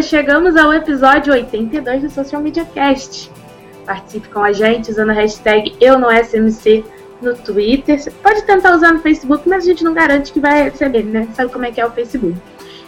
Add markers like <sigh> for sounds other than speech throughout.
Chegamos ao episódio 82 do Social Media Cast. Participe com a gente usando a hashtag EuNoSMC no Twitter. Você pode tentar usar no Facebook, mas a gente não garante que vai receber, né? Sabe como é que é o Facebook.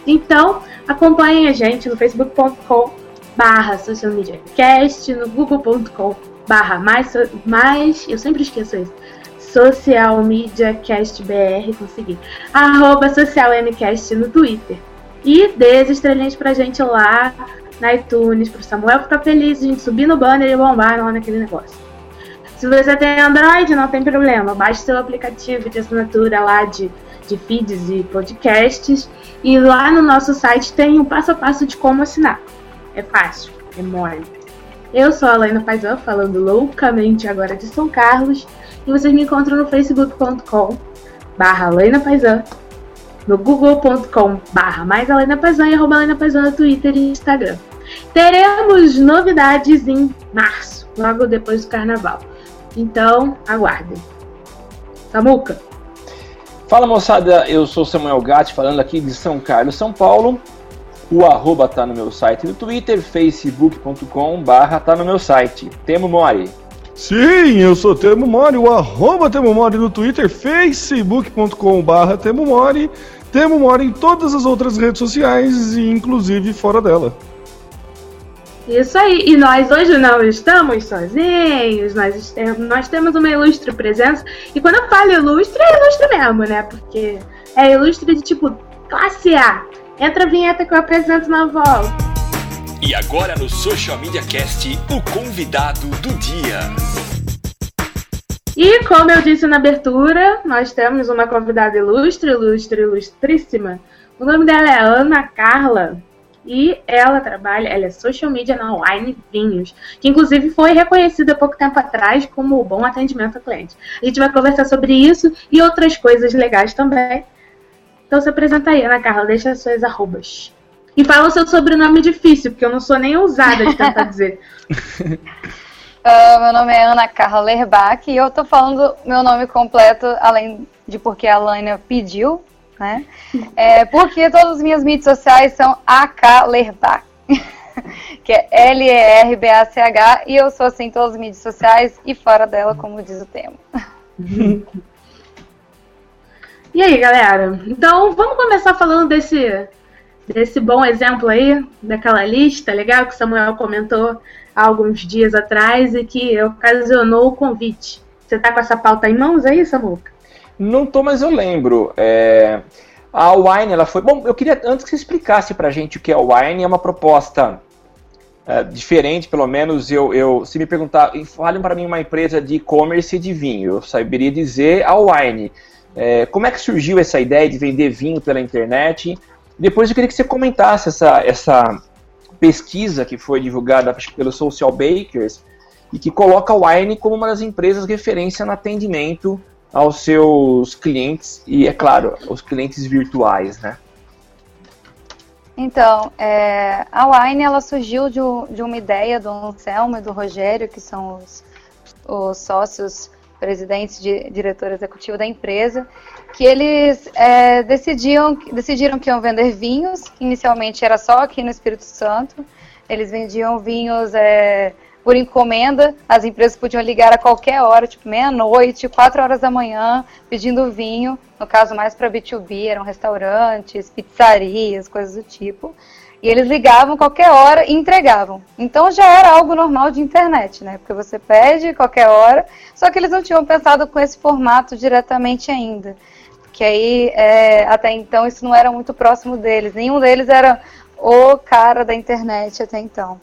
Então, acompanhem a gente no facebook.com barra no google.com barra mais, mais, eu sempre esqueço isso, social media cast br, consegui, arroba no Twitter. E dê as estrelinhas pra gente lá na iTunes, pro Samuel ficar feliz, a gente subir no banner e bombar lá naquele negócio. Se você tem Android, não tem problema. Baixe seu aplicativo de assinatura lá de, de feeds e podcasts. E lá no nosso site tem o passo a passo de como assinar. É fácil, é mole. Eu sou a Laina Paisan, falando loucamente agora de São Carlos. E vocês me encontram no facebook.com barra Laina Paisan no google.com barra mais Helena Paisan e arroba Helena Paisan no Twitter e Instagram. Teremos novidades em março, logo depois do carnaval. Então, aguardem. Samuca, Fala moçada, eu sou Samuel Gatti, falando aqui de São Carlos, São Paulo. O arroba tá no meu site no Twitter, facebook.com barra tá no meu site. Temo Mori. Sim, eu sou Temo Mori, o arroba Temo Mori no Twitter, facebook.com barra Temo Mori, Temo Mori em todas as outras redes sociais, e inclusive fora dela. isso aí. E nós hoje não estamos sozinhos, nós, est- nós temos uma ilustre presença. E quando eu falo ilustre, é ilustre mesmo, né? Porque é ilustre de tipo classe A. Entra a vinheta que eu apresento na volta. E agora no Social Media Cast, o convidado do dia. E como eu disse na abertura, nós temos uma convidada ilustre, ilustre, ilustríssima. O nome dela é Ana Carla. E ela trabalha, ela é social media na Wine Vinhos, que inclusive foi reconhecida há pouco tempo atrás como bom atendimento ao cliente. A gente vai conversar sobre isso e outras coisas legais também. Então se apresenta aí, Ana Carla, deixa as suas arrobas. E fala o seu sobrenome difícil, porque eu não sou nem ousada de tentar <laughs> dizer. Ah, meu nome é Ana Carla Lerbach e eu tô falando meu nome completo, além de porque a Laina pediu, né? É porque todas as minhas mídias sociais são AK Lerbach, <laughs> que é L-E-R-B-A-C-H, e eu sou assim em todas as mídias sociais e fora dela, como diz o tema. <laughs> E aí, galera? Então, vamos começar falando desse, desse bom exemplo aí, daquela lista legal que o Samuel comentou há alguns dias atrás e que ocasionou o convite. Você tá com essa pauta em mãos aí, Samuca? Não tô, mas eu lembro. É, A Wine, ela foi. Bom, eu queria antes que você explicasse pra gente o que é a Wine, é uma proposta é, diferente, pelo menos. Eu, eu, se me perguntar, falem para mim uma empresa de e-commerce de vinho, eu saberia dizer a Wine. É, como é que surgiu essa ideia de vender vinho pela internet? Depois eu queria que você comentasse essa, essa pesquisa que foi divulgada pelo Social Bakers e que coloca a Wine como uma das empresas referência no atendimento aos seus clientes e, é claro, os clientes virtuais, né? Então, é, a Wine ela surgiu de, de uma ideia do Anselmo e do Rogério, que são os, os sócios presidentes de diretor executivo da empresa, que eles é, decidiam, decidiram que iam vender vinhos, inicialmente era só aqui no Espírito Santo. Eles vendiam vinhos é, por encomenda, as empresas podiam ligar a qualquer hora, tipo meia-noite, quatro horas da manhã, pedindo vinho, no caso mais para B2B, eram restaurantes, pizzarias, coisas do tipo. E eles ligavam qualquer hora e entregavam. Então já era algo normal de internet, né? Porque você pede qualquer hora, só que eles não tinham pensado com esse formato diretamente ainda. Porque aí, é, até então, isso não era muito próximo deles. Nenhum deles era o cara da internet até então.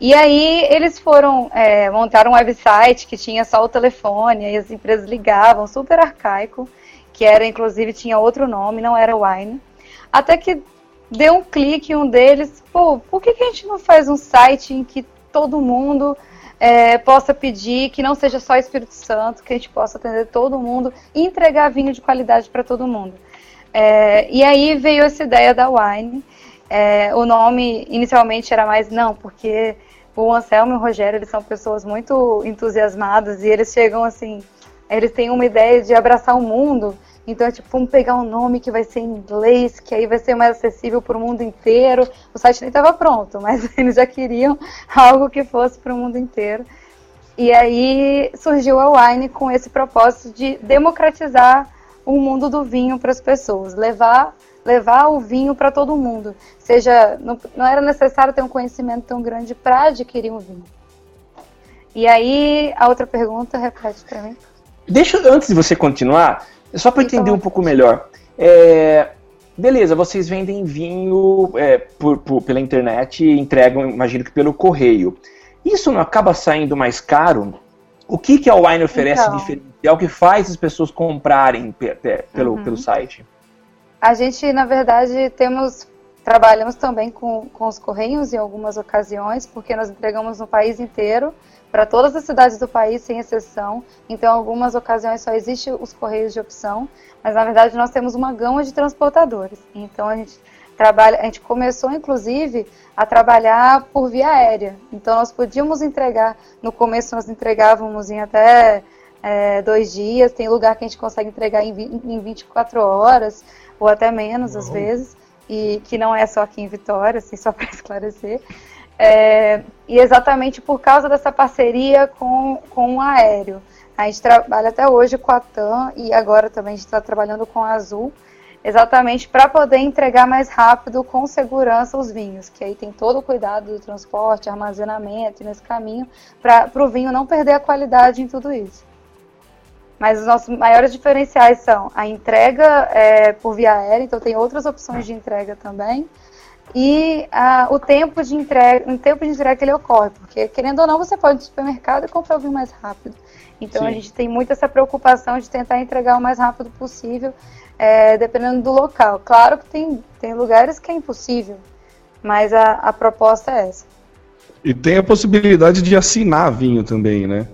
E aí eles foram, é, montar um website que tinha só o telefone, aí as empresas ligavam, super arcaico, que era, inclusive, tinha outro nome, não era Wine. Até que deu um clique um deles, pô, por que, que a gente não faz um site em que todo mundo é, possa pedir, que não seja só Espírito Santo, que a gente possa atender todo mundo e entregar vinho de qualidade para todo mundo. É, e aí veio essa ideia da Wine. É, o nome inicialmente era mais não, porque o Anselmo e o Rogério eles são pessoas muito entusiasmadas e eles chegam assim, eles têm uma ideia de abraçar o mundo então é tipo, vamos pegar um nome que vai ser em inglês, que aí vai ser mais acessível para o mundo inteiro. O site nem estava pronto, mas <laughs> eles já queriam algo que fosse para o mundo inteiro. E aí surgiu a Wine com esse propósito de democratizar o mundo do vinho para as pessoas, levar levar o vinho para todo mundo. Seja, não, não era necessário ter um conhecimento tão grande para adquirir um vinho. E aí, a outra pergunta, repete para mim. Deixa, antes de você continuar, só para entender um pouco melhor. É, beleza, vocês vendem vinho é, por, por, pela internet e entregam, imagino que pelo correio. Isso não acaba saindo mais caro? O que, que a Wine oferece então, diferencial que faz as pessoas comprarem pe, pe, pelo, uhum. pelo site? A gente, na verdade, temos trabalhamos também com, com os correios em algumas ocasiões, porque nós entregamos no país inteiro para todas as cidades do país, sem exceção. Então, em algumas ocasiões só existe os correios de opção, mas na verdade nós temos uma gama de transportadores. Então, a gente trabalha, a gente começou inclusive a trabalhar por via aérea. Então, nós podíamos entregar, no começo nós entregávamos em até é, dois dias, tem lugar que a gente consegue entregar em, em 24 horas, ou até menos às vezes, e que não é só aqui em Vitória, assim, só <laughs> para esclarecer. É, e exatamente por causa dessa parceria com, com o aéreo. A gente trabalha até hoje com a TAM e agora também a gente está trabalhando com a Azul, exatamente para poder entregar mais rápido, com segurança, os vinhos, que aí tem todo o cuidado do transporte, armazenamento nesse caminho, para o vinho não perder a qualidade em tudo isso. Mas os nossos maiores diferenciais são a entrega é, por via aérea, então tem outras opções de entrega também, e ah, o tempo de entrega, o tempo de entrega que ele ocorre, porque querendo ou não você pode ir no supermercado e comprar o vinho mais rápido. Então Sim. a gente tem muito essa preocupação de tentar entregar o mais rápido possível, é, dependendo do local. Claro que tem, tem lugares que é impossível, mas a, a proposta é essa. E tem a possibilidade de assinar vinho também, né?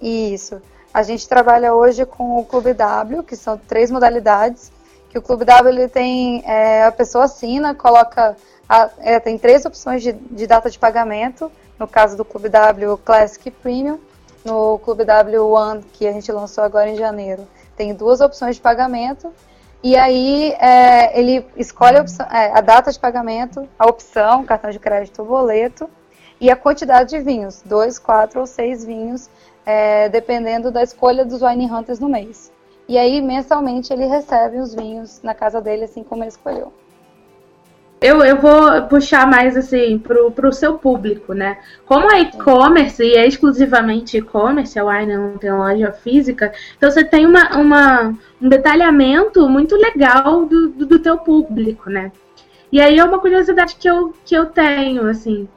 Isso. A gente trabalha hoje com o Clube W, que são três modalidades. Que o Clube W ele tem é, a pessoa assina, coloca a, é, tem três opções de, de, data de pagamento. No caso do Clube W Classic Premium, no Clube W One, que a gente lançou agora em janeiro, tem duas opções de pagamento. E aí é, ele escolhe a, opção, é, a, data de pagamento, a opção, cartão de crédito ou boleto, e a quantidade de vinhos, dois, quatro ou seis vinhos, é, dependendo da escolha dos Wine Hunters no mês. E aí, mensalmente, ele recebe os vinhos na casa dele, assim como ele escolheu eu, eu vou puxar mais assim pro, pro seu público, né? Como é e-commerce e é exclusivamente e-commerce, a Wine não tem loja física, então você tem uma, uma, um detalhamento muito legal do, do, do teu público, né? E aí é uma curiosidade que eu, que eu tenho, assim,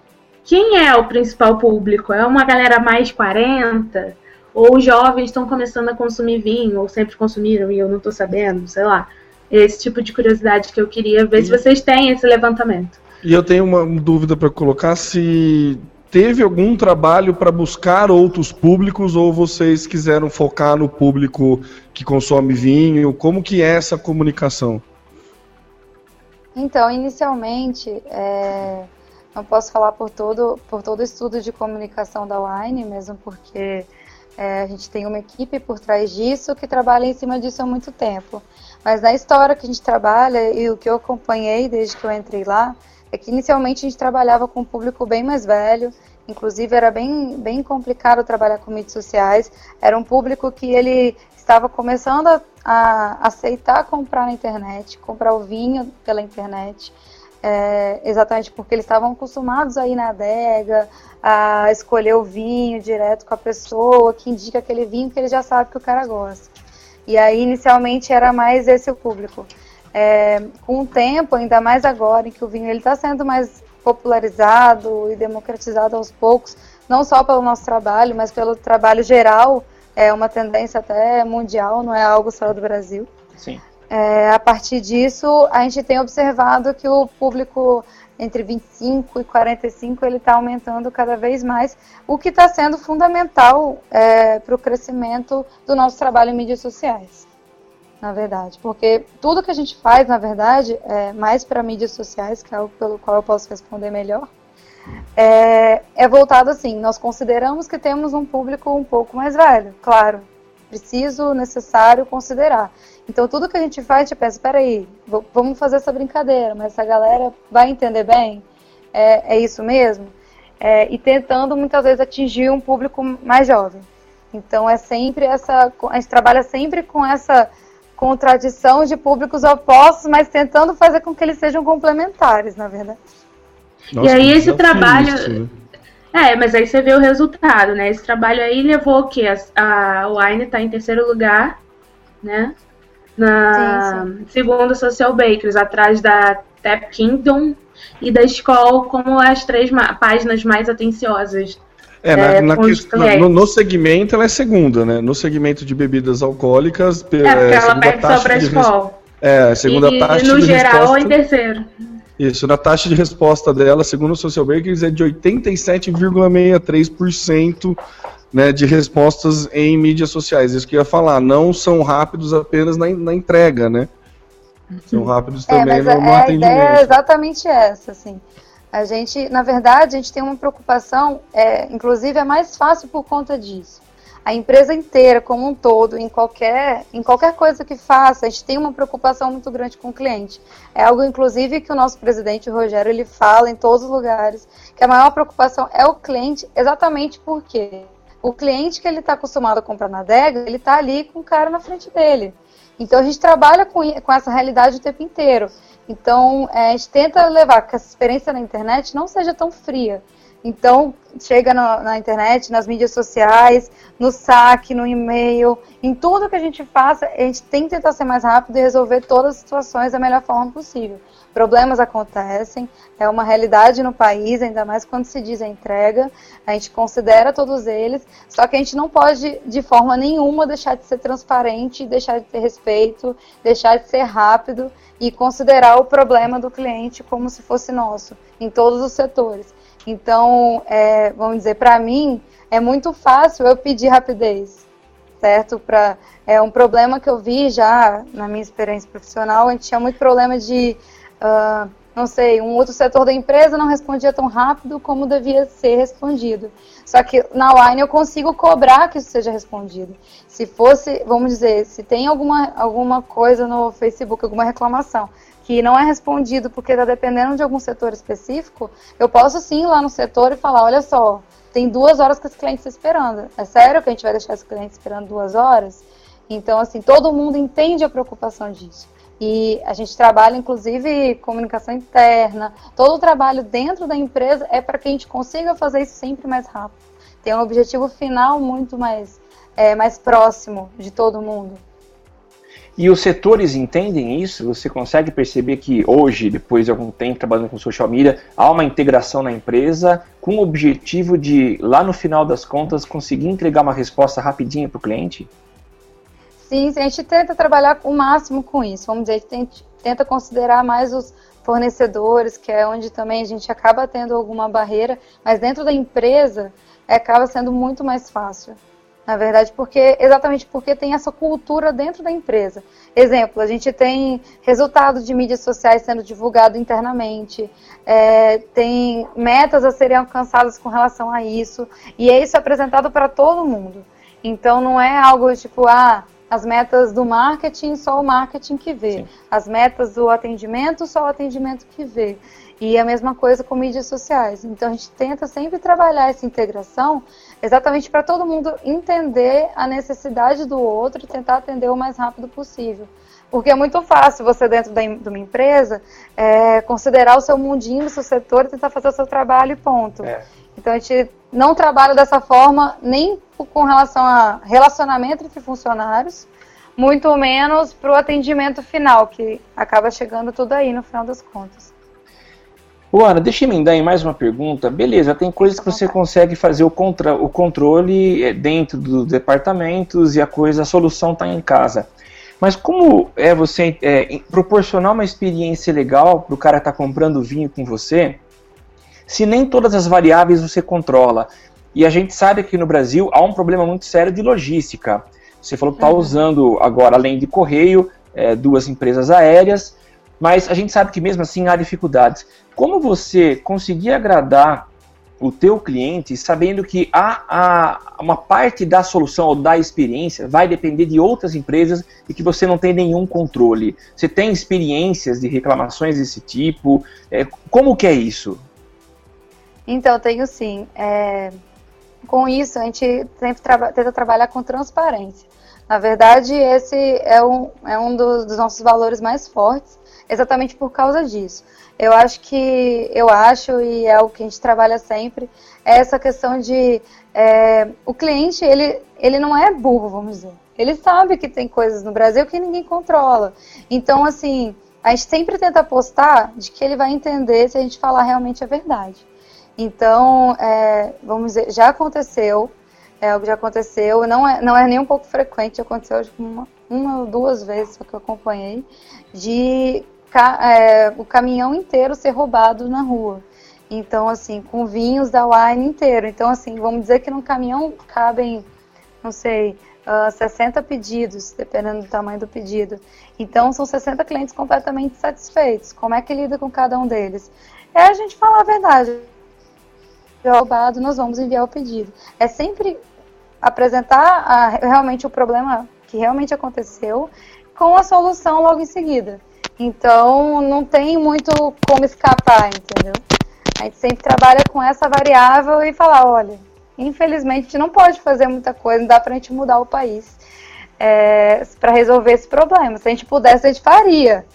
quem é o principal público? É uma galera mais 40? Ou os jovens estão começando a consumir vinho, ou sempre consumiram e eu não estou sabendo, sei lá esse tipo de curiosidade que eu queria ver e... se vocês têm esse levantamento. E eu tenho uma dúvida para colocar se teve algum trabalho para buscar outros públicos ou vocês quiseram focar no público que consome vinho? Como que é essa comunicação? Então, inicialmente, é, não posso falar por todo por todo o estudo de comunicação da Wine, mesmo porque é, a gente tem uma equipe por trás disso que trabalha em cima disso há muito tempo. Mas na história que a gente trabalha e o que eu acompanhei desde que eu entrei lá, é que inicialmente a gente trabalhava com um público bem mais velho, Inclusive era bem, bem complicado trabalhar com mídias sociais. Era um público que ele estava começando a, a aceitar comprar na internet, comprar o vinho pela internet. É, exatamente porque eles estavam acostumados a ir na adega, a escolher o vinho direto com a pessoa, que indica aquele vinho que ele já sabe que o cara gosta. E aí, inicialmente, era mais esse o público. É, com o tempo, ainda mais agora, em que o vinho está sendo mais popularizado e democratizado aos poucos, não só pelo nosso trabalho, mas pelo trabalho geral, é uma tendência até mundial, não é algo só do Brasil. Sim. É, a partir disso, a gente tem observado que o público entre 25 e 45 ele está aumentando cada vez mais, o que está sendo fundamental é, para o crescimento do nosso trabalho em mídias sociais na verdade. Porque tudo que a gente faz, na verdade, é mais para mídias sociais, que é algo pelo qual eu posso responder melhor, é, é voltado assim. Nós consideramos que temos um público um pouco mais velho, claro. Preciso, necessário considerar. Então, tudo que a gente faz, a gente pensa: peraí, vamos fazer essa brincadeira, mas essa galera vai entender bem? É, é isso mesmo? É, e tentando muitas vezes atingir um público mais jovem. Então, é sempre essa. A gente trabalha sempre com essa contradição de públicos opostos, mas tentando fazer com que eles sejam complementares, na verdade. Nossa, e aí esse trabalho. Isso, né? É, mas aí você vê o resultado, né? Esse trabalho aí levou o quê? A, a Wine está em terceiro lugar, né? Na sim, sim. segundo Social Bakers, atrás da Tap Kingdom e da Skoll como as três páginas mais atenciosas é, na, é, na questão, no, no, segmento ela é segunda, né? No segmento de bebidas alcoólicas, é, porque é, ela pede só para escola. É, segunda e, taxa e no de geral resposta, em terceiro. Isso, na taxa de resposta dela, segundo o Social Bakers, é de 87,63% né, de respostas em mídias sociais. Isso que eu ia falar, não são rápidos apenas na, na entrega, né? São rápidos é, também no, no a, atendimento. A ideia é exatamente essa, assim. A gente, na verdade, a gente tem uma preocupação, é, inclusive é mais fácil por conta disso. A empresa inteira, como um todo, em qualquer, em qualquer coisa que faça, a gente tem uma preocupação muito grande com o cliente. É algo, inclusive, que o nosso presidente, o Rogério, ele fala em todos os lugares, que a maior preocupação é o cliente, exatamente porque o cliente que ele está acostumado a comprar na adega, ele está ali com o cara na frente dele. Então a gente trabalha com, com essa realidade o tempo inteiro. Então, é, a gente tenta levar que essa experiência na internet não seja tão fria. Então, chega na, na, internet, nas mídias sociais, no saque, no e-mail, em tudo que a gente faça, a gente tem que tentar ser mais rápido e resolver todas as situações da melhor forma possível. Problemas acontecem, é uma realidade no país, ainda mais quando se diz a entrega, a gente considera todos eles, só que a gente não pode, de forma nenhuma, deixar de ser transparente, deixar de ter respeito, deixar de ser rápido e considerar o problema do cliente como se fosse nosso, em todos os setores. Então, é, vamos dizer, para mim, é muito fácil eu pedir rapidez, certo? Pra, é um problema que eu vi já na minha experiência profissional, a gente tinha muito problema de, uh, não sei, um outro setor da empresa não respondia tão rápido como devia ser respondido. Só que na Wine eu consigo cobrar que isso seja respondido. Se fosse, vamos dizer, se tem alguma, alguma coisa no Facebook, alguma reclamação, que não é respondido porque está dependendo de algum setor específico, eu posso sim ir lá no setor e falar, olha só, tem duas horas que esse cliente está esperando. É sério que a gente vai deixar esse cliente esperando duas horas? Então, assim, todo mundo entende a preocupação disso. E a gente trabalha, inclusive, comunicação interna. Todo o trabalho dentro da empresa é para que a gente consiga fazer isso sempre mais rápido. Tem um objetivo final muito mais, é, mais próximo de todo mundo. E os setores entendem isso? Você consegue perceber que hoje, depois de algum tempo trabalhando com social media, há uma integração na empresa com o objetivo de, lá no final das contas, conseguir entregar uma resposta rapidinha para o cliente? Sim, a gente tenta trabalhar o máximo com isso. Vamos dizer, a gente tenta considerar mais os fornecedores, que é onde também a gente acaba tendo alguma barreira, mas dentro da empresa acaba sendo muito mais fácil na verdade, porque exatamente porque tem essa cultura dentro da empresa. Exemplo, a gente tem resultados de mídias sociais sendo divulgado internamente, é, tem metas a serem alcançadas com relação a isso, e é isso apresentado para todo mundo. Então não é algo tipo, ah, As metas do marketing, só o marketing que vê. Sim. As metas do atendimento, só o atendimento que vê. E a mesma coisa com mídias sociais. Então a gente tenta sempre trabalhar essa integração exatamente para todo mundo entender a necessidade do outro e tentar atender o mais rápido possível. Porque é muito fácil você, dentro de uma empresa, é, considerar o seu mundinho, o seu setor e tentar fazer o seu trabalho e ponto. É. Então a gente não trabalha dessa forma nem com relação a relacionamento entre funcionários, muito menos para o atendimento final, que acaba chegando tudo aí no final das contas. Ana, deixa eu emendar em mais uma pergunta. Beleza, tem coisas que você consegue fazer o, contra, o controle é, dentro dos departamentos e a coisa, a solução está em casa. Mas como é você é, proporcionar uma experiência legal para o cara estar tá comprando vinho com você, se nem todas as variáveis você controla? E a gente sabe que no Brasil há um problema muito sério de logística. Você falou que está uhum. usando agora, além de correio, é, duas empresas aéreas, mas a gente sabe que mesmo assim há dificuldades. Como você conseguir agradar o teu cliente sabendo que há, há, uma parte da solução ou da experiência vai depender de outras empresas e que você não tem nenhum controle. Você tem experiências de reclamações desse tipo? É, como que é isso? Então, tenho sim. É, com isso, a gente sempre traba tenta trabalhar com transparência. Na verdade, esse é um, é um dos, dos nossos valores mais fortes, exatamente por causa disso. Eu acho que, eu acho, e é o que a gente trabalha sempre, é essa questão de é, o cliente, ele, ele não é burro, vamos dizer. Ele sabe que tem coisas no Brasil que ninguém controla. Então, assim, a gente sempre tenta apostar de que ele vai entender se a gente falar realmente a verdade. Então, é, vamos dizer, já aconteceu, é algo já aconteceu, não é, não é nem um pouco frequente, aconteceu uma, uma ou duas vezes que eu acompanhei, de é, o caminhão inteiro ser roubado na rua. Então, assim, com vinhos da wine inteiro. Então, assim, vamos dizer que num caminhão cabem, não sei, uh, ah, 60 pedidos, dependendo do tamanho do pedido. Então, são 60 clientes completamente satisfeitos. Como é que lida com cada um deles? É a gente falar a verdade. Roubado, nós vamos enviar o pedido. É sempre apresentar a, realmente o problema que realmente aconteceu com a solução logo em seguida. Então, não tem muito como escapar, entendeu? A gente sempre trabalha com essa variável e falar, olha, infelizmente a gente não pode fazer muita coisa, não dá pra gente mudar o país é, para resolver esse problema. Se a gente pudesse, a gente faria.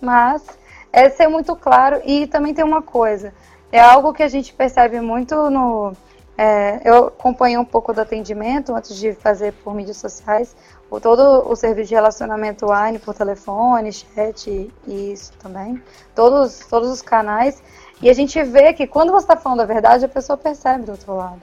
Mas é ser muito claro e também tem uma coisa, é algo que a gente percebe muito no... É, eu acompanhei um pouco do atendimento antes de fazer por mídias sociais o, todo o serviço de relacionamento online por telefone, chat e isso também, todos, todos os canais. E a gente vê que quando você está falando a verdade, a pessoa percebe do outro lado.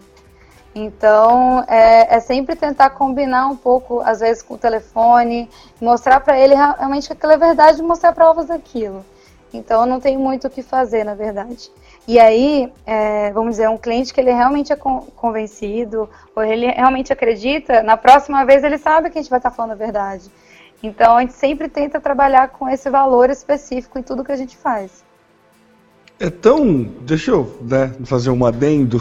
Então, é, é, sempre tentar combinar um pouco, às vezes, com o telefone, mostrar para ele realmente que aquilo é verdade e mostrar provas daquilo. Então, não tem muito o que fazer, na verdade. E aí, é, vamos dizer, um cliente que ele realmente é convencido, ou ele realmente acredita, na próxima vez ele sabe que a gente vai estar falando a verdade. Então a gente sempre tenta trabalhar com esse valor específico em tudo que a gente faz. É tão. Deixa eu né, fazer um adendo.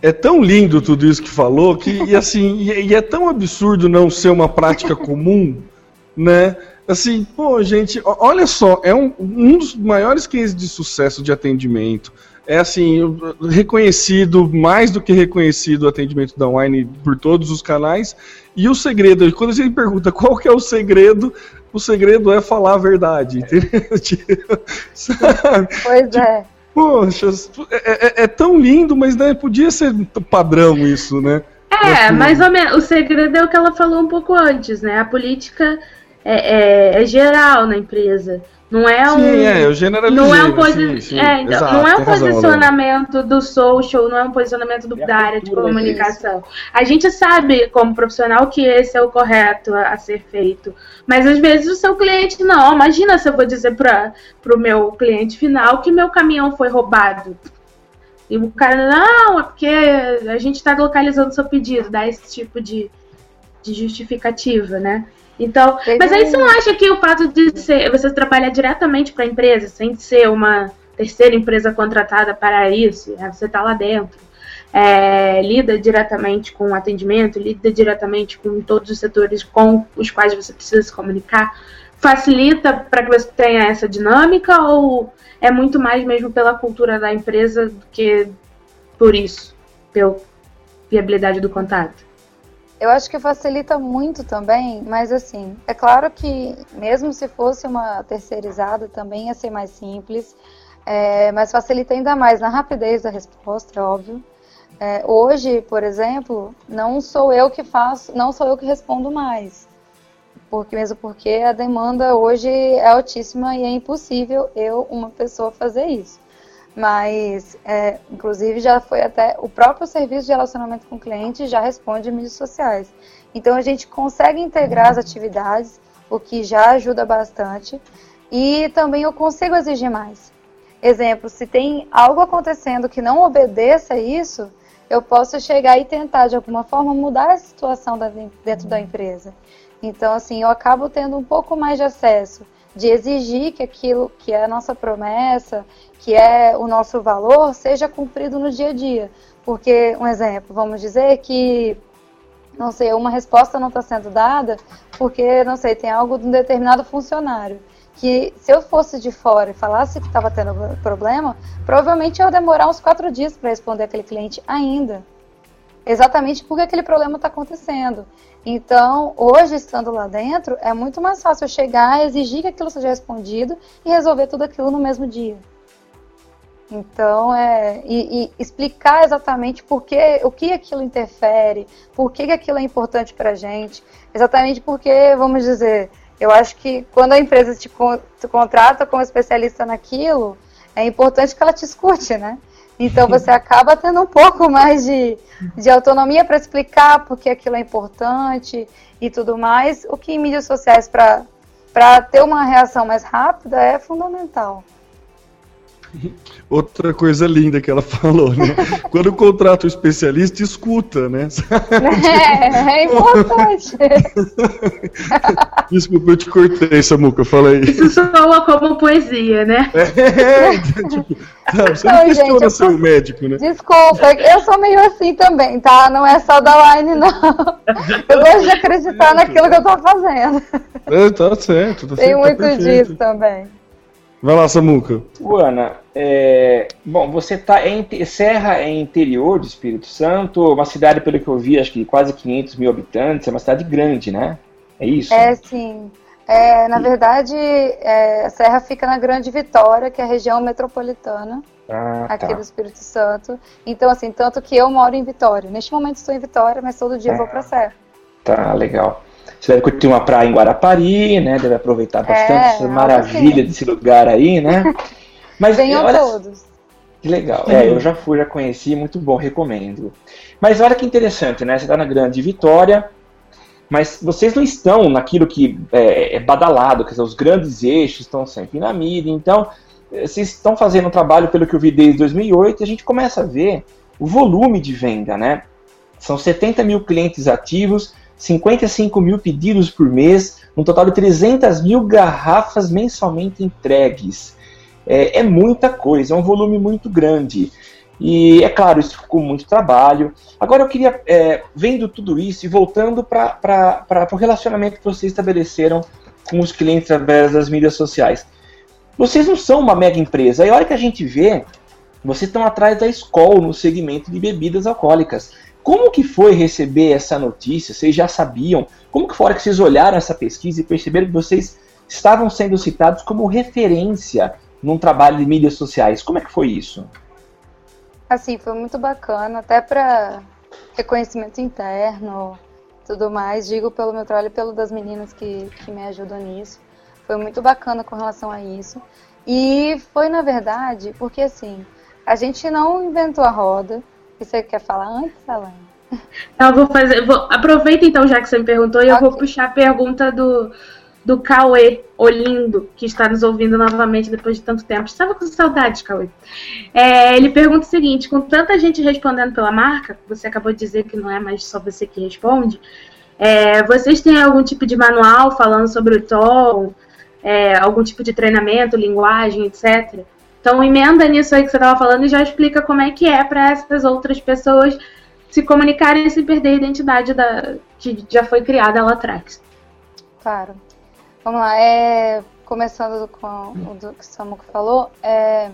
É tão lindo tudo isso que falou que, e assim, e é tão absurdo não ser uma prática comum, né? Assim, pô, gente, olha só, é um, um dos maiores cases de sucesso de atendimento. É assim, reconhecido, mais do que reconhecido o atendimento da Wine por todos os canais. E o segredo, quando a gente pergunta qual que é o segredo, o segredo é falar a verdade, entendeu? <laughs> Tipo, pois tipo, é. Poxa, é, é, é, tão lindo, mas né, podia ser padrão isso, né? É, mas o segredo é o que ela falou um pouco antes, né? A política é, é, é geral na empresa. Não é um. Sim, é, eu generalizei. Não é um, posi sim, sim, é, então, exato, não é um posicionamento razão, do social, não é um posicionamento do, da área de comunicação. A gente sabe, como profissional, que esse é o correto a, a, ser feito. Mas às vezes o seu cliente não. Imagina se eu vou dizer para o meu cliente final que meu caminhão foi roubado. E o cara, não, é porque a gente está localizando seu pedido, dá esse tipo de, de justificativa, né? Então, mas aí você não acha que o fato de ser, você trabalhar diretamente para a empresa, sem ser uma terceira empresa contratada para isso, você está lá dentro, é, lida diretamente com o atendimento, lida diretamente com todos os setores com os quais você precisa se comunicar, facilita para que você tenha essa dinâmica ou é muito mais mesmo pela cultura da empresa do que por isso, pela viabilidade do contato? Eu acho que facilita muito também, mas assim, é claro que mesmo se fosse uma terceirizada também ia ser mais simples, é, mas facilita ainda mais na rapidez da resposta, é óbvio. É, hoje, por exemplo, não sou eu que faço, não sou eu que respondo mais, porque mesmo porque a demanda hoje é altíssima e é impossível eu, uma pessoa, fazer isso. Mas, é, inclusive, já foi até o próprio serviço de relacionamento com o cliente já responde em mídias sociais. Então, a gente consegue integrar as atividades, o que já ajuda bastante. E também eu consigo exigir mais. Exemplo, se tem algo acontecendo que não obedeça isso, eu posso chegar e tentar, de alguma forma, mudar a situação dentro da empresa. Então, assim, eu acabo tendo um pouco mais de acesso, de exigir que aquilo que é a nossa promessa, que é o nosso valor, seja cumprido no dia a dia. Porque, um exemplo, vamos dizer que, não sei, uma resposta não está sendo dada porque, não sei, tem algo de um determinado funcionário. Que se eu fosse de fora e falasse que estava tendo problema, provavelmente eu ia demorar uns quatro dias para responder aquele cliente ainda. Exatamente porque aquele problema está acontecendo. Então, hoje, estando lá dentro, é muito mais fácil eu chegar, exigir que aquilo seja respondido e resolver tudo aquilo no mesmo dia. Então, é, e, e, explicar exatamente por que, o que aquilo interfere, por que, que aquilo é importante para a gente. Exatamente porque, vamos dizer, eu acho que quando a empresa te, te contrata como especialista naquilo, é importante que ela te escute, né? Então você acaba tendo um pouco mais de, de autonomia para explicar por que aquilo é importante e tudo mais, o que em mídias sociais para ter uma reação mais rápida é fundamental. <laughs> Outra coisa linda que ela falou, né? Quando contrata o especialista, escuta, né? <laughs> É, é importante. <laughs> Desculpa, eu te cortei, Samuca, fala aí. Isso soa como poesia, né? É, tipo, não, você não, não questiona gente, ser médico, né? Desculpa, eu sou meio assim também, tá? Não é só da line, não. Eu gosto de acreditar naquilo que eu tô fazendo. É, tá certo. Tá Tem certo, muito tá disso também. Vai lá, Samuca. Ana, é, bom, você está em Serra é interior do Espírito Santo, uma cidade, pelo que eu vi, acho que quase 500 mil habitantes, é uma cidade grande, né? É isso? É, sim. É, na verdade, é, a Serra fica na Grande Vitória, que é a região metropolitana ah, aqui tá. do Espírito Santo. Então, assim, tanto que eu moro em Vitória. Neste momento estou em Vitória, mas todo dia Ah. vou para Serra. Tá, legal. Você deve curtir uma praia em Guarapari, né? Deve aproveitar bastante É, essa maravilha desse lugar aí, né? Mas Venham olha, todos. Que legal. É, eu já fui, já conheci, muito bom, recomendo. Mas olha que interessante, né? Você está na Grande Vitória, mas vocês não estão naquilo que é, é badalado, quer dizer, os grandes eixos estão sempre na mídia. Então, eh, vocês estão fazendo um trabalho, pelo que eu vi desde 2008, e a gente começa a ver o volume de venda, né? São 70 mil clientes ativos, 55 mil pedidos por mês, um total de 300 mil garrafas mensalmente entregues. É, é muita coisa, é um volume muito grande. E é claro, isso ficou muito trabalho. Agora eu queria, é, vendo tudo isso e voltando para o relacionamento que vocês estabeleceram com os clientes através das mídias sociais. Vocês não são uma mega empresa. E a hora que a gente vê, vocês estão atrás da escola no segmento de bebidas alcoólicas. Como que foi receber essa notícia? Vocês já sabiam? Como que foi a hora que vocês olharam essa pesquisa e perceberam que vocês estavam sendo citados como referência num trabalho de mídias sociais? Como é que foi isso? Assim, foi muito bacana, até para reconhecimento interno, tudo mais. Digo pelo meu trabalho e pelo das meninas que, que me ajudam nisso. Foi muito bacana com relação a isso. E foi, na verdade, porque assim, a gente não inventou a roda. Você quer falar antes, Alane? Eu vou fazer. Vou, aproveita então, já que você me perguntou, e eu Ok. vou puxar a pergunta do, do Cauê Olindo, que está nos ouvindo novamente depois de tanto tempo. Estava com saudade, Cauê. É, ele pergunta o seguinte: com tanta gente respondendo pela marca, você acabou de dizer que não é mais só você que responde. é, vocês têm algum tipo de manual falando sobre o tom, é, algum tipo de treinamento, linguagem, etc. Então emenda nisso aí que você estava falando e já explica como é que é para essas outras pessoas se comunicarem sem perder a identidade da, que já foi criada lá atrás. Claro. Vamos lá, é, começando com o que o Samuco falou, é,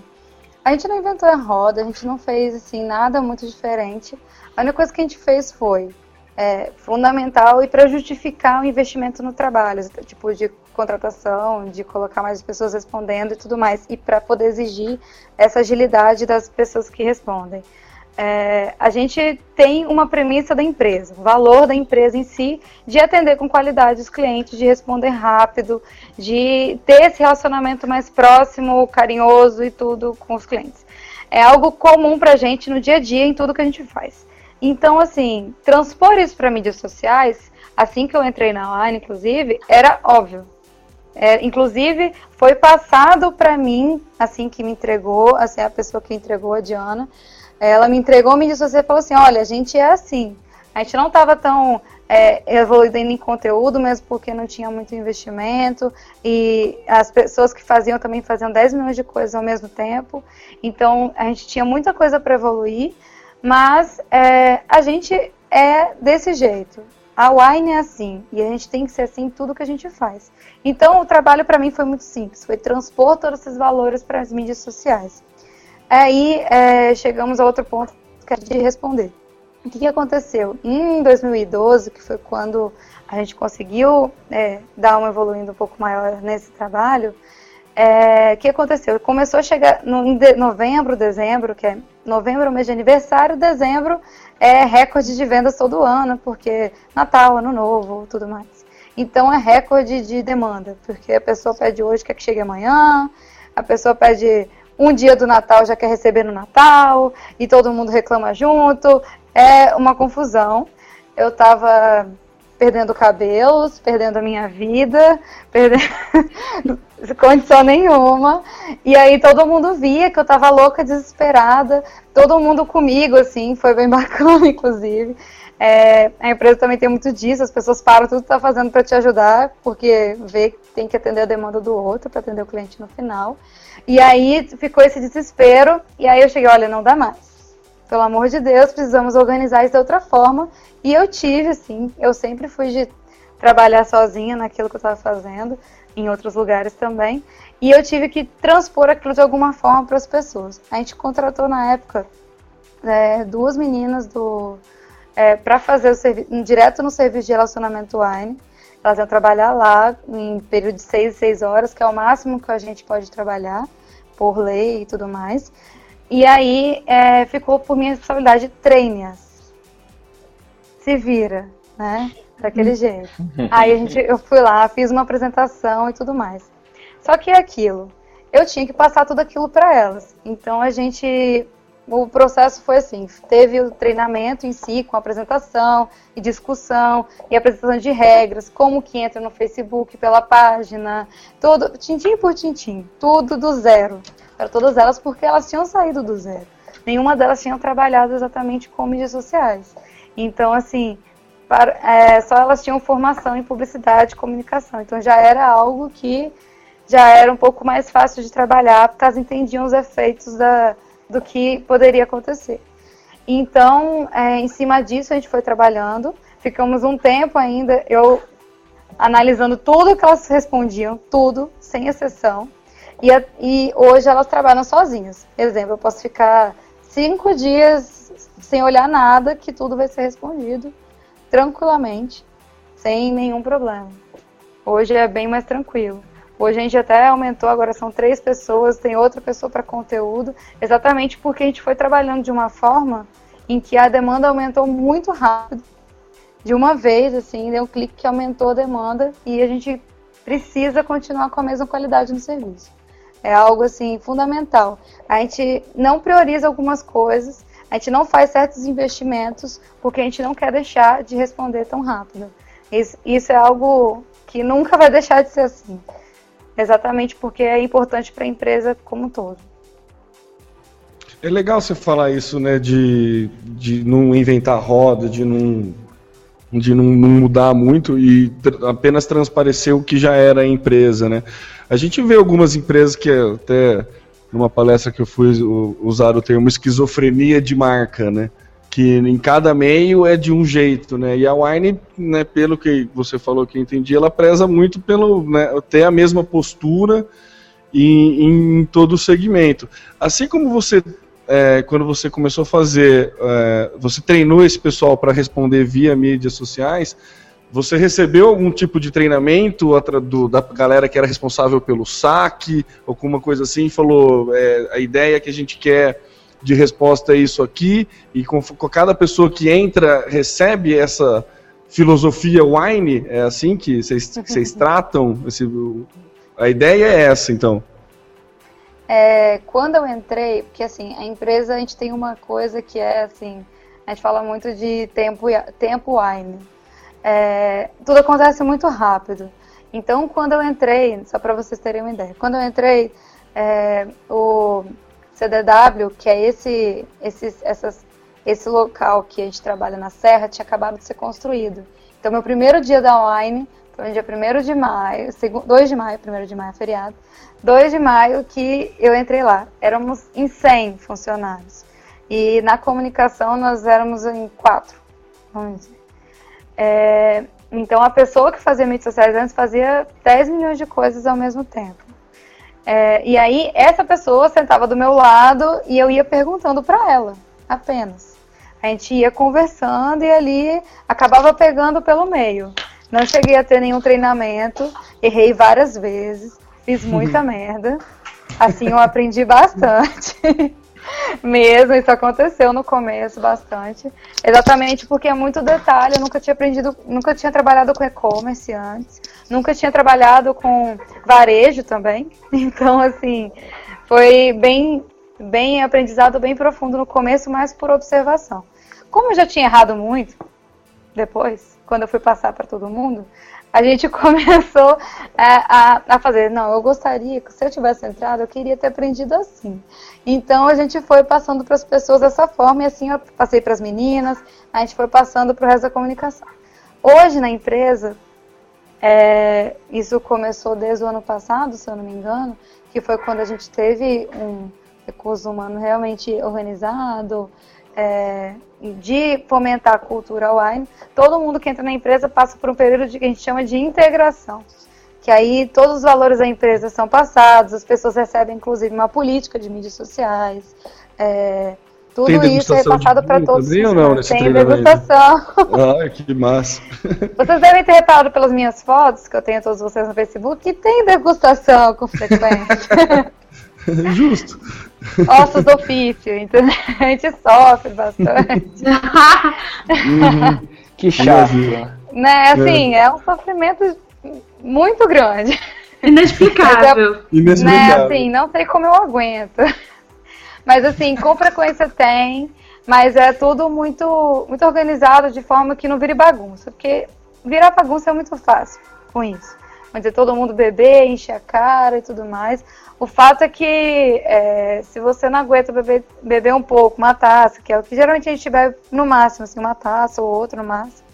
a gente não inventou a roda, a gente não fez assim nada muito diferente. A única coisa que a gente fez foi é, fundamental e para justificar o investimento no trabalho, tipo de contratação, de colocar mais pessoas respondendo e tudo mais, e para poder exigir essa agilidade das pessoas que respondem. É, a gente tem uma premissa da empresa, o valor da empresa em si, de atender com qualidade os clientes, de responder rápido, de ter esse relacionamento mais próximo, carinhoso e tudo com os clientes. É algo comum para a gente no dia a dia, em tudo que a gente faz. Então, assim, transpor isso para mídias sociais, assim que eu entrei na online, inclusive, era óbvio. É, inclusive, foi passado para mim, assim que me entregou, assim, a pessoa que entregou a Diana, ela me entregou me disse você falou assim, olha, a gente é assim. A gente não estava tão é, evoluindo em conteúdo, mesmo porque não tinha muito investimento. E as pessoas que faziam também faziam 10 milhões de coisas ao mesmo tempo. Então a gente tinha muita coisa para evoluir. Mas é, a gente é desse jeito. A Wine é assim. E a gente tem que ser assim em tudo que a gente faz. Então o trabalho para mim foi muito simples. Foi transpor todos esses valores para as mídias sociais. Aí é, chegamos a outro ponto que é de responder. O que, aconteceu? Em 2012, que foi quando a gente conseguiu é, dar uma evoluindo um pouco maior nesse trabalho, é, o que aconteceu? Começou a chegar no, em novembro, dezembro, que é novembro é o mês de aniversário, dezembro é recorde de vendas todo ano, porque Natal, Ano Novo, tudo mais. Então é recorde de demanda, porque a pessoa pede hoje, quer que chegue amanhã, a pessoa pede um dia do Natal já quer receber no Natal e todo mundo reclama junto. É uma confusão. Eu tava perdendo cabelos, perdendo a minha vida, perdendo <laughs> condição nenhuma. E aí todo mundo via que eu tava louca, desesperada, todo mundo comigo, assim, foi bem <laughs> bacana, inclusive. É, a empresa também tem muito disso, as pessoas param tudo que tá fazendo para te ajudar, porque vê que tem que atender a demanda do outro para atender o cliente no final. E aí ficou esse desespero, e aí eu cheguei, olha, não dá mais. Pelo amor de Deus, precisamos organizar isso de outra forma. E eu tive, assim, eu sempre fui de trabalhar sozinha naquilo que eu estava fazendo, em outros lugares também. E eu tive que transpor aquilo de alguma forma para as pessoas. A gente contratou na época é, duas meninas do é, para fazer o serviço direto no serviço de relacionamento wine. Elas iam trabalhar lá em período de seis, seis horas, que é o máximo que a gente pode trabalhar por lei e tudo mais. E aí é, ficou por minha responsabilidade, treine-as. Se vira, né? Daquele jeito. Aí a gente, eu fui lá, fiz uma apresentação e tudo mais. Só que aquilo. Eu tinha que passar tudo aquilo para elas. Então a gente o processo foi assim: teve o treinamento em si, com apresentação e discussão, e apresentação de regras, como que entra no Facebook pela página, tudo, tintim por tintim, tudo do zero. Para todas elas, porque elas tinham saído do zero. Nenhuma delas tinha trabalhado exatamente com mídias sociais. Então, assim, para, é, só elas tinham formação em publicidade e comunicação. Então já era algo que já era um pouco mais fácil de trabalhar, porque elas entendiam os efeitos da do que poderia acontecer. Então, é, em cima disso, a gente foi trabalhando. Ficamos um tempo ainda, eu analisando tudo que elas respondiam, tudo, sem exceção. E, e hoje elas trabalham sozinhas. Exemplo, eu posso ficar cinco dias sem olhar nada, que tudo vai ser respondido tranquilamente, sem nenhum problema. Hoje é bem mais tranquilo. Hoje a gente até aumentou, agora são três pessoas, tem outra pessoa para conteúdo, exatamente porque a gente foi trabalhando de uma forma em que a demanda aumentou muito rápido, de uma vez, assim, deu um clique que aumentou a demanda e a gente precisa continuar com a mesma qualidade no serviço. É algo assim fundamental. A gente não prioriza algumas coisas, a gente não faz certos investimentos porque a gente não quer deixar de responder tão rápido. Isso, isso é algo que nunca vai deixar de ser assim exatamente porque é importante para a empresa como um todo. É legal você falar isso, né, de, de não inventar roda, de não, de não, mudar muito e apenas transparecer o que já era a empresa, né. A gente vê algumas empresas que até numa palestra que eu fui usar o termo esquizofrenia de marca, né? Que em cada meio é de um jeito, né? E a Wine, né, pelo que você falou que eu entendi, ela preza muito pelo né, ter a mesma postura em, em todo o segmento. Assim como você é, quando você começou a fazer, é, você treinou esse pessoal para responder via mídias sociais, você recebeu algum tipo de treinamento do, da galera que era responsável pelo saque, alguma coisa assim, falou é, a ideia que a gente quer de resposta é isso aqui, e com, com cada pessoa que entra recebe essa filosofia wine, é assim que vocês <laughs> tratam? Esse, a ideia é essa, então. É, quando eu entrei, porque assim, a empresa a gente tem uma coisa que é assim, a gente fala muito de tempo, tempo wine é, tudo acontece muito rápido. Então, quando eu entrei, só para vocês terem uma ideia, quando eu entrei, é, o CDW, que é esse, esse, essas, esse local que a gente trabalha na Serra, tinha acabado de ser construído. Então, meu primeiro dia da online foi no dia 1 de maio, 2 de maio, 1 de maio é feriado, 2 de maio que eu entrei lá. Éramos em 100 funcionários. E na comunicação nós éramos em quatro, vamos dizer. É, então, a pessoa que fazia mídias sociais antes fazia 10 milhões de coisas ao mesmo tempo. É, e aí, essa pessoa sentava do meu lado e eu ia perguntando para ela, apenas. A gente ia conversando e ali acabava pegando pelo meio. Não cheguei a ter nenhum treinamento, errei várias vezes, fiz muita <laughs> merda. Assim, eu aprendi bastante. <laughs> Mesmo, isso aconteceu no começo bastante. Exatamente porque é muito detalhe, eu nunca tinha aprendido, nunca tinha trabalhado com e-commerce antes, nunca tinha trabalhado com varejo também. <laughs> Então, assim, foi bem, bem aprendizado bem profundo no começo, mas por observação. Como eu já tinha errado muito depois, quando eu fui passar para todo mundo, a gente <laughs> começou a, a, a, fazer, não, eu gostaria que se eu tivesse entrado, eu queria ter aprendido assim. Então a gente foi passando para as pessoas dessa forma e assim eu passei para as meninas, a gente foi passando para o resto da comunicação. Hoje na empresa, é, isso começou desde o ano passado, se eu não me engano, que foi quando a gente teve um recurso humano realmente organizado, é, de fomentar a cultura online, todo mundo que entra na empresa passa por um período de, que a gente chama de integração. Que aí todos os valores da empresa são passados, as pessoas recebem inclusive uma política de mídias sociais. É, tudo isso é passado para todos. Também ou não, nesse Tem degustação. <laughs> Ah, que massa. <laughs> Vocês devem ter reparado pelas minhas fotos, que eu tenho todos vocês no Facebook, que tem degustação com frequência. <laughs> <laughs> Justo. Ossos do ofício, entendeu? <laughs> A gente sofre bastante. uhum. Que chato. Né, assim, é. é um sofrimento muito grande. Inexplicável. <laughs> Mas, Né, assim, não sei como eu aguento. Mas assim, com frequência tem, mas é tudo muito, muito organizado de forma que não vire bagunça. Porque virar bagunça é muito fácil com isso. Vamos dizer, todo mundo beber, encher a cara e tudo mais. O fato é que é, se você não aguenta beber, beber um pouco, uma taça, que é o que geralmente a gente bebe no máximo, assim, uma taça ou outra no máximo,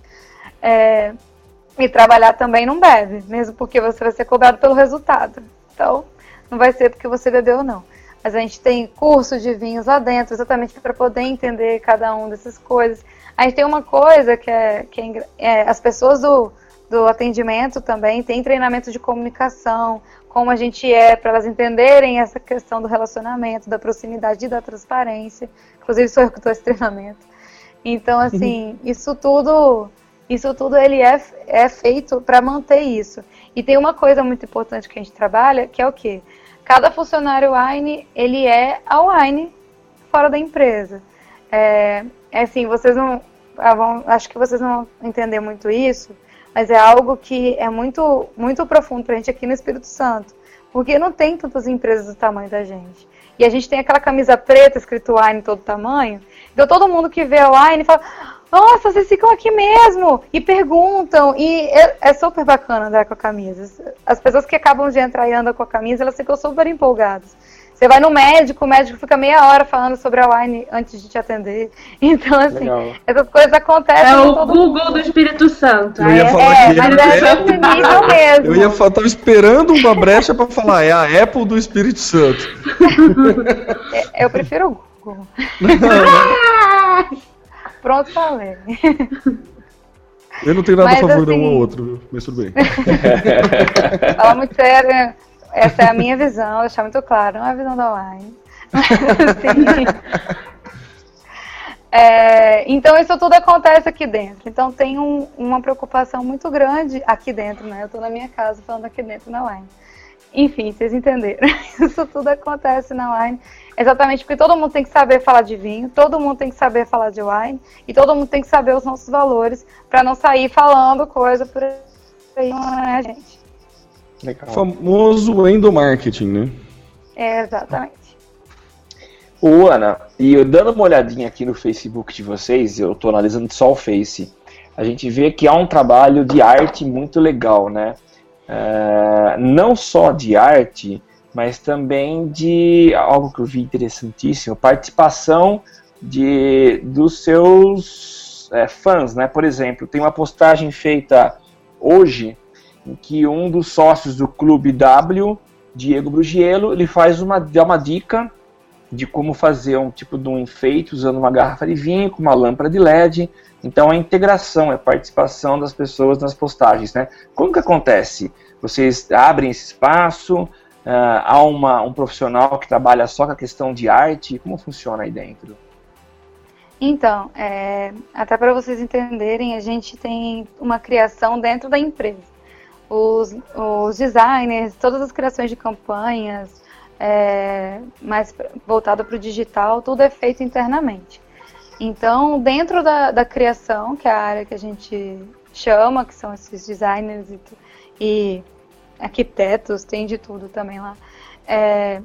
é, e trabalhar também não bebe, mesmo porque você vai ser cobrado pelo resultado. Então, não vai ser porque você bebeu ou não. Mas a gente tem curso de vinhos lá dentro, exatamente para poder entender cada um dessas coisas. A gente tem uma coisa que é, que é, é as pessoas do, do atendimento também têm treinamento de comunicação, como a gente é, para elas entenderem essa questão do relacionamento, da proximidade e da transparência. Inclusive, sou eu que dou esse treinamento. Então, assim, uhum. isso tudo, isso tudo ele é, é feito para manter isso. E tem uma coisa muito importante que a gente trabalha, que é o quê? Cada funcionário Wine, ele é a Wine fora da empresa. É, é assim, vocês não, ah, acho que vocês não vão entender muito isso, mas é algo que é muito, muito profundo para a gente aqui no Espírito Santo, porque não tem tantas empresas do tamanho da gente. E a gente tem aquela camisa preta escrito Wine todo tamanho, então todo mundo que vê a Wine fala, nossa, vocês ficam aqui mesmo, e perguntam, e é, é, super bacana andar com a camisa. As pessoas que acabam de entrar e andam com a camisa, elas ficam super empolgadas. Você vai no médico, o médico fica meia hora falando sobre a wine antes de te atender. <laughs> Então, assim, Legal. essas coisas acontecem. É o Google mundo. do Espírito Santo. Eu ia é, falar é, que mas é, é nível mesmo. <laughs> Eu ia falar, tava esperando uma brecha para falar, é a Apple do Espírito Santo. É, eu prefiro o Google. <laughs> Pronto, falei. Eu não tenho nada mas, a favor assim, de um ou outro, mas tudo bem. Fala muito sério. Essa é a minha visão, deixar muito claro, não é a visão da assim, <laughs> é, então isso tudo acontece aqui dentro. Então tem um, uma preocupação muito grande aqui dentro, né? Eu estou na minha casa falando aqui dentro na Wine. Enfim, vocês entenderam. <laughs> Isso tudo acontece na Wine. Exatamente porque todo mundo tem que saber falar de vinho, todo mundo tem que saber falar de wine e todo mundo tem que saber os nossos valores para não sair falando coisa por aí, não é, gente? Legal. Famoso endomarketing, né? É, exatamente. Ô, Ana, e eu dando uma olhadinha aqui no Facebook de vocês, eu estou analisando só o Face, a gente vê que há um trabalho de arte muito legal, né? É, não só de arte, mas também de algo que eu vi interessantíssimo, participação de, dos seus é, fãs, né? Por exemplo, tem uma postagem feita hoje em que um dos sócios do Clube W, Diego Brugielo, ele faz uma, dá uma dica de como fazer um tipo de um enfeite usando uma garrafa de vinho com uma lâmpada de LED. Então a integração, a participação das pessoas nas postagens, né? Como que acontece? Vocês abrem esse espaço? Uh, há uma, um profissional que trabalha só com a questão de arte? Como funciona aí dentro? Então, é, até para vocês entenderem, a gente tem uma criação dentro da empresa os, os designers, todas as criações de campanhas, é, mais voltada para o digital, tudo é feito internamente. Então, dentro da, da, criação, que é a área que a gente chama, que são esses designers e, e arquitetos, tem de tudo também lá, é,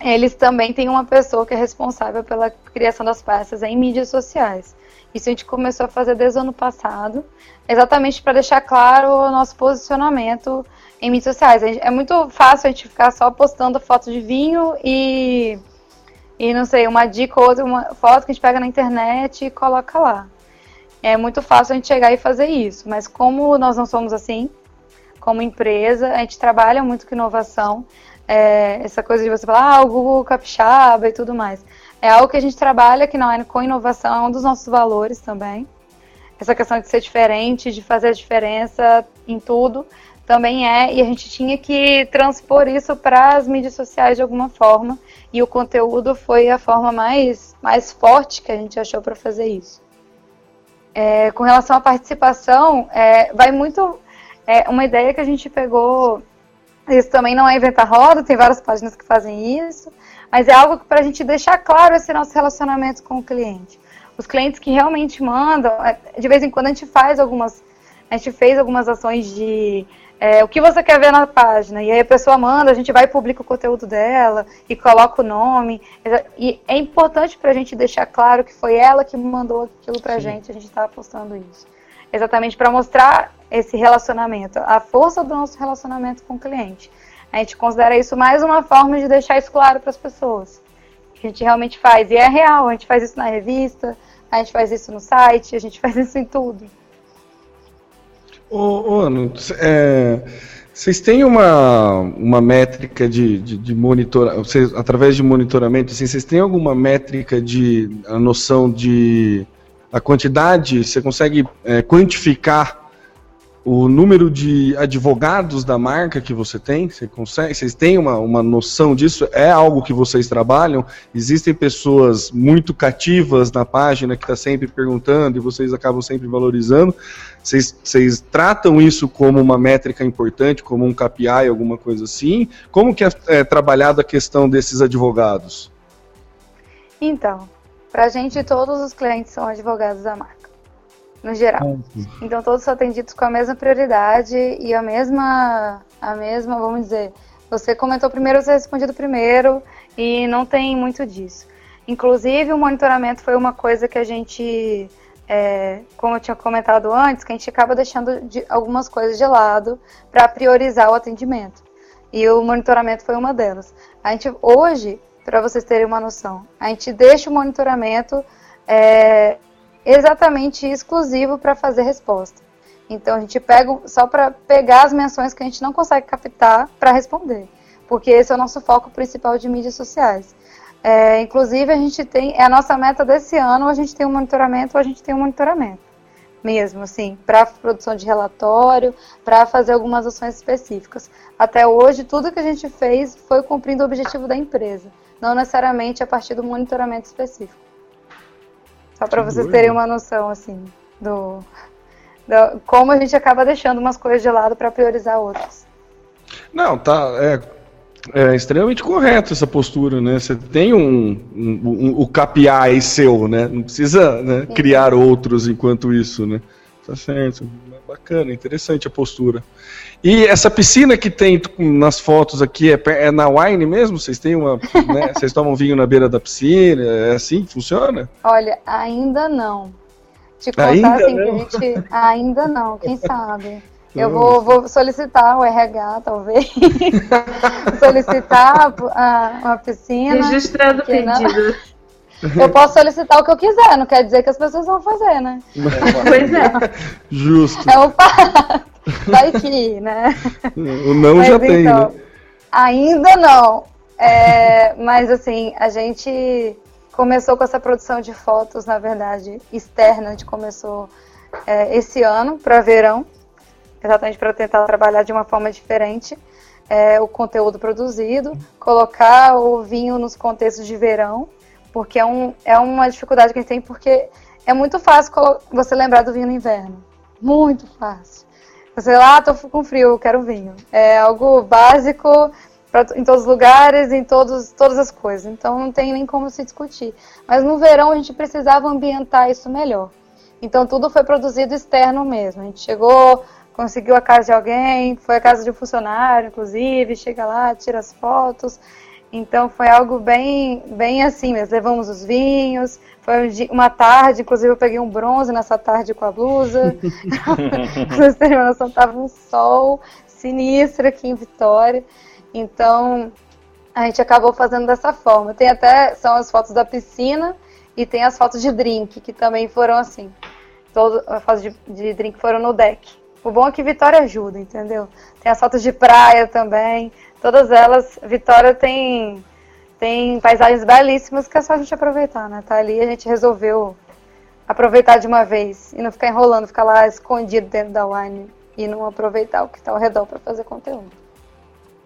eles também têm uma pessoa que é responsável pela criação das peças em mídias sociais. Isso a gente começou a fazer desde o ano passado, exatamente para deixar claro o nosso posicionamento em mídias sociais. É muito fácil a gente ficar só postando foto de vinho e, e não sei, uma dica ou outra, uma foto que a gente pega na internet e coloca lá. É muito fácil a gente chegar e fazer isso, mas como nós não somos assim, como empresa, a gente trabalha muito com inovação, é, essa coisa de você falar, ah, o Google Capixaba e tudo mais. É algo que a gente trabalha que não é com inovação, é um dos nossos valores também. Essa questão de ser diferente, de fazer a diferença em tudo, também é, e a gente tinha que transpor isso para as mídias sociais de alguma forma, e o conteúdo foi a forma mais, mais forte que a gente achou para fazer isso. É, com relação à participação, é, vai muito. É uma ideia que a gente pegou. Isso também não é inventar roda, tem várias páginas que fazem isso, mas é algo para a gente deixar claro esse nosso relacionamento com o cliente. Os clientes que realmente mandam, é, de vez em quando a gente faz algumas, a gente fez algumas ações de é, o que você quer ver na página, e aí a pessoa manda, a gente vai e publica o conteúdo dela e coloca o nome. E é importante para a gente deixar claro que foi ela que mandou aquilo para a gente, a gente estava postando isso. Exatamente para mostrar esse relacionamento, a força do nosso relacionamento com o cliente. A gente considera isso mais uma forma de deixar isso claro para as pessoas. A gente realmente faz. E é real, a gente faz isso na revista, a gente faz isso no site, a gente <laughs> faz isso em tudo. Ô, ô Ano, é, vocês têm uma, uma métrica de, de, de vocês, através de monitoramento, assim, vocês têm alguma métrica de a noção de a quantidade, você consegue é, quantificar o número de advogados da marca que você tem? Você consegue, vocês têm uma, uma noção disso? É algo que vocês trabalham? Existem pessoas muito cativas na página que está sempre perguntando e vocês acabam sempre valorizando. Vocês, vocês tratam isso como uma métrica importante, como um KPI, alguma coisa assim? Como que é, é trabalhada a questão desses advogados? Então, para a gente todos os clientes são advogados da marca no geral. Então todos são atendidos com a mesma prioridade e a mesma, a mesma, vamos dizer, você comentou primeiro, você respondido primeiro e não tem muito disso. Inclusive o monitoramento foi uma coisa que a gente, é, como eu tinha comentado antes, que a gente acaba deixando de, algumas coisas de lado para priorizar o atendimento. E o monitoramento foi uma delas. A gente hoje, para vocês terem uma noção, a gente deixa o monitoramento é, exatamente exclusivo para fazer resposta. Então a gente pega só para pegar as menções que a gente não consegue captar para responder, porque esse é o nosso foco principal de mídias sociais. É, inclusive a gente tem, é a nossa meta desse ano, a gente tem um monitoramento, a gente tem um monitoramento mesmo, assim, para produção de relatório, para fazer algumas ações específicas. Até hoje, tudo que a gente fez foi cumprindo o objetivo da empresa, não necessariamente a partir do monitoramento específico. Só para vocês terem uma noção, assim, do, do, como a gente acaba deixando umas coisas de lado para priorizar outras. Não, tá. É, é extremamente correto essa postura, né? Você tem um, um, um o KPI seu, né? Não precisa né, criar outros enquanto isso, né? Tá certo. Bacana, interessante a postura. E essa piscina que tem nas fotos aqui é, é na Wine mesmo? Vocês têm uma. <laughs> Né, vocês tomam vinho na beira da piscina? É assim? Funciona? Olha, ainda não. Te contar ainda assim não. que a gente. Ainda não, quem sabe? <laughs> Eu vou, vou, solicitar o RH, talvez. <laughs> solicitar a, uma piscina. Registrando o pedido. Eu posso solicitar o que eu quiser, não quer dizer que as pessoas vão fazer, né? pois é. Justo. É um fato. Vai que, né? O não mas, já então, tem, né? Ainda não. É, mas assim, a gente começou com essa produção de fotos, na verdade, externa. A gente começou é, esse ano para verão exatamente para tentar trabalhar de uma forma diferente é, o conteúdo produzido, colocar o vinho nos contextos de verão, porque é, um, é uma dificuldade que a gente tem, porque é muito fácil você lembrar do vinho no inverno. Muito fácil. Você lá, ah, tô com frio, quero vinho. É algo básico pra, em todos os lugares, em todos, todas as coisas. Então não tem nem como se discutir. Mas no verão a gente precisava ambientar isso melhor. Então tudo foi produzido externo mesmo. A gente chegou conseguiu a casa de alguém, foi a casa de um funcionário, inclusive, chega lá, tira as fotos. Então foi algo bem, bem assim mesmo. Levamos os vinhos, foi uma tarde, inclusive eu peguei um bronze nessa tarde com a blusa. <laughs> Vocês terem uma noção, tava um sol sinistro aqui em Vitória. Então a gente acabou fazendo dessa forma. Tem até, são as fotos da piscina e tem as fotos de drink, que também foram assim. Todo, as fotos de, de drink foram no deck. O bom é que Vitória ajuda, entendeu? Tem as fotos de praia também. Todas elas, Vitória tem, tem paisagens belíssimas que é só a gente aproveitar, né? Tá ali, a gente resolveu aproveitar de uma vez e não ficar enrolando, ficar lá escondido dentro da wine e não aproveitar o que está ao redor para fazer conteúdo.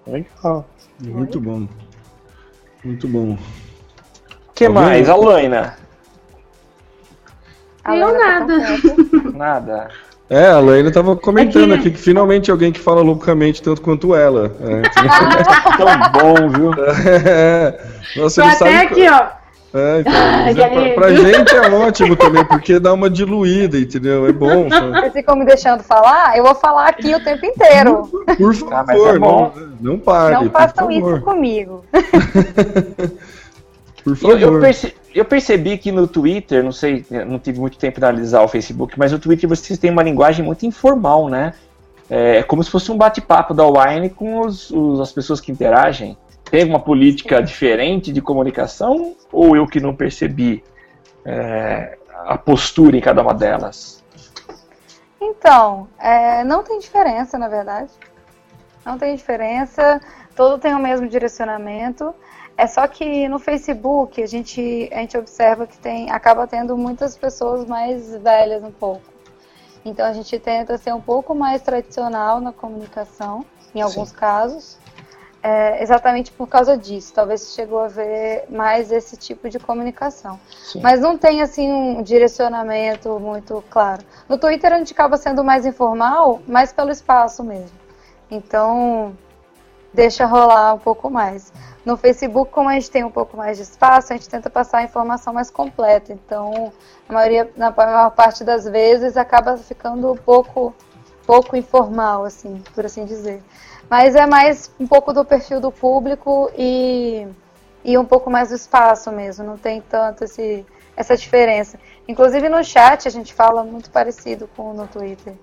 Legal. Muito bom. Muito bom. O que mais, Alaina? Eu tá nada. É, a Laine estava comentando aqui que finalmente alguém que fala loucamente tanto quanto ela. É, <laughs> tão bom, viu? <laughs> É, nossa, ele até sabe... aqui, ó. É, então, <laughs> é, pra, pra, gente é ótimo também, porque dá uma diluída, entendeu? É bom. Vocês ficam me deixando falar? Eu vou falar aqui o tempo inteiro. Por ah, favor, ah, não, não pare. Não façam isso comigo. Por favor. Eu, eu, perce, eu, percebi que no Twitter, não sei, não tive muito tempo de analisar o Facebook, mas no Twitter vocês têm uma linguagem muito informal, né? É como se fosse um bate-papo da Wine com os, os, as pessoas que interagem. Tem uma política diferente de comunicação ou eu que não percebi é, a postura em cada uma delas? Então, é, não tem diferença, na verdade. Não tem diferença. Todo tem o mesmo direcionamento. É só que no Facebook a gente, a gente observa que tem, acaba tendo muitas pessoas mais velhas um pouco. Então a gente tenta ser um pouco mais tradicional na comunicação, em alguns Sim. casos, é, exatamente por causa disso. Talvez chegou a ver mais esse tipo de comunicação. Sim. Mas não tem assim um direcionamento muito claro. No Twitter a gente acaba sendo mais informal, mas pelo espaço mesmo. Então deixa rolar um pouco mais. No Facebook, como a gente tem um pouco mais de espaço, a gente tenta passar a informação mais completa. Então, a maioria, na maior parte das vezes, acaba ficando um pouco, pouco informal, assim, por assim dizer. Mas é mais um pouco do perfil do público e, e um pouco mais do espaço mesmo. Não tem tanto esse, essa diferença. Inclusive no chat a gente fala muito parecido com no Twitter.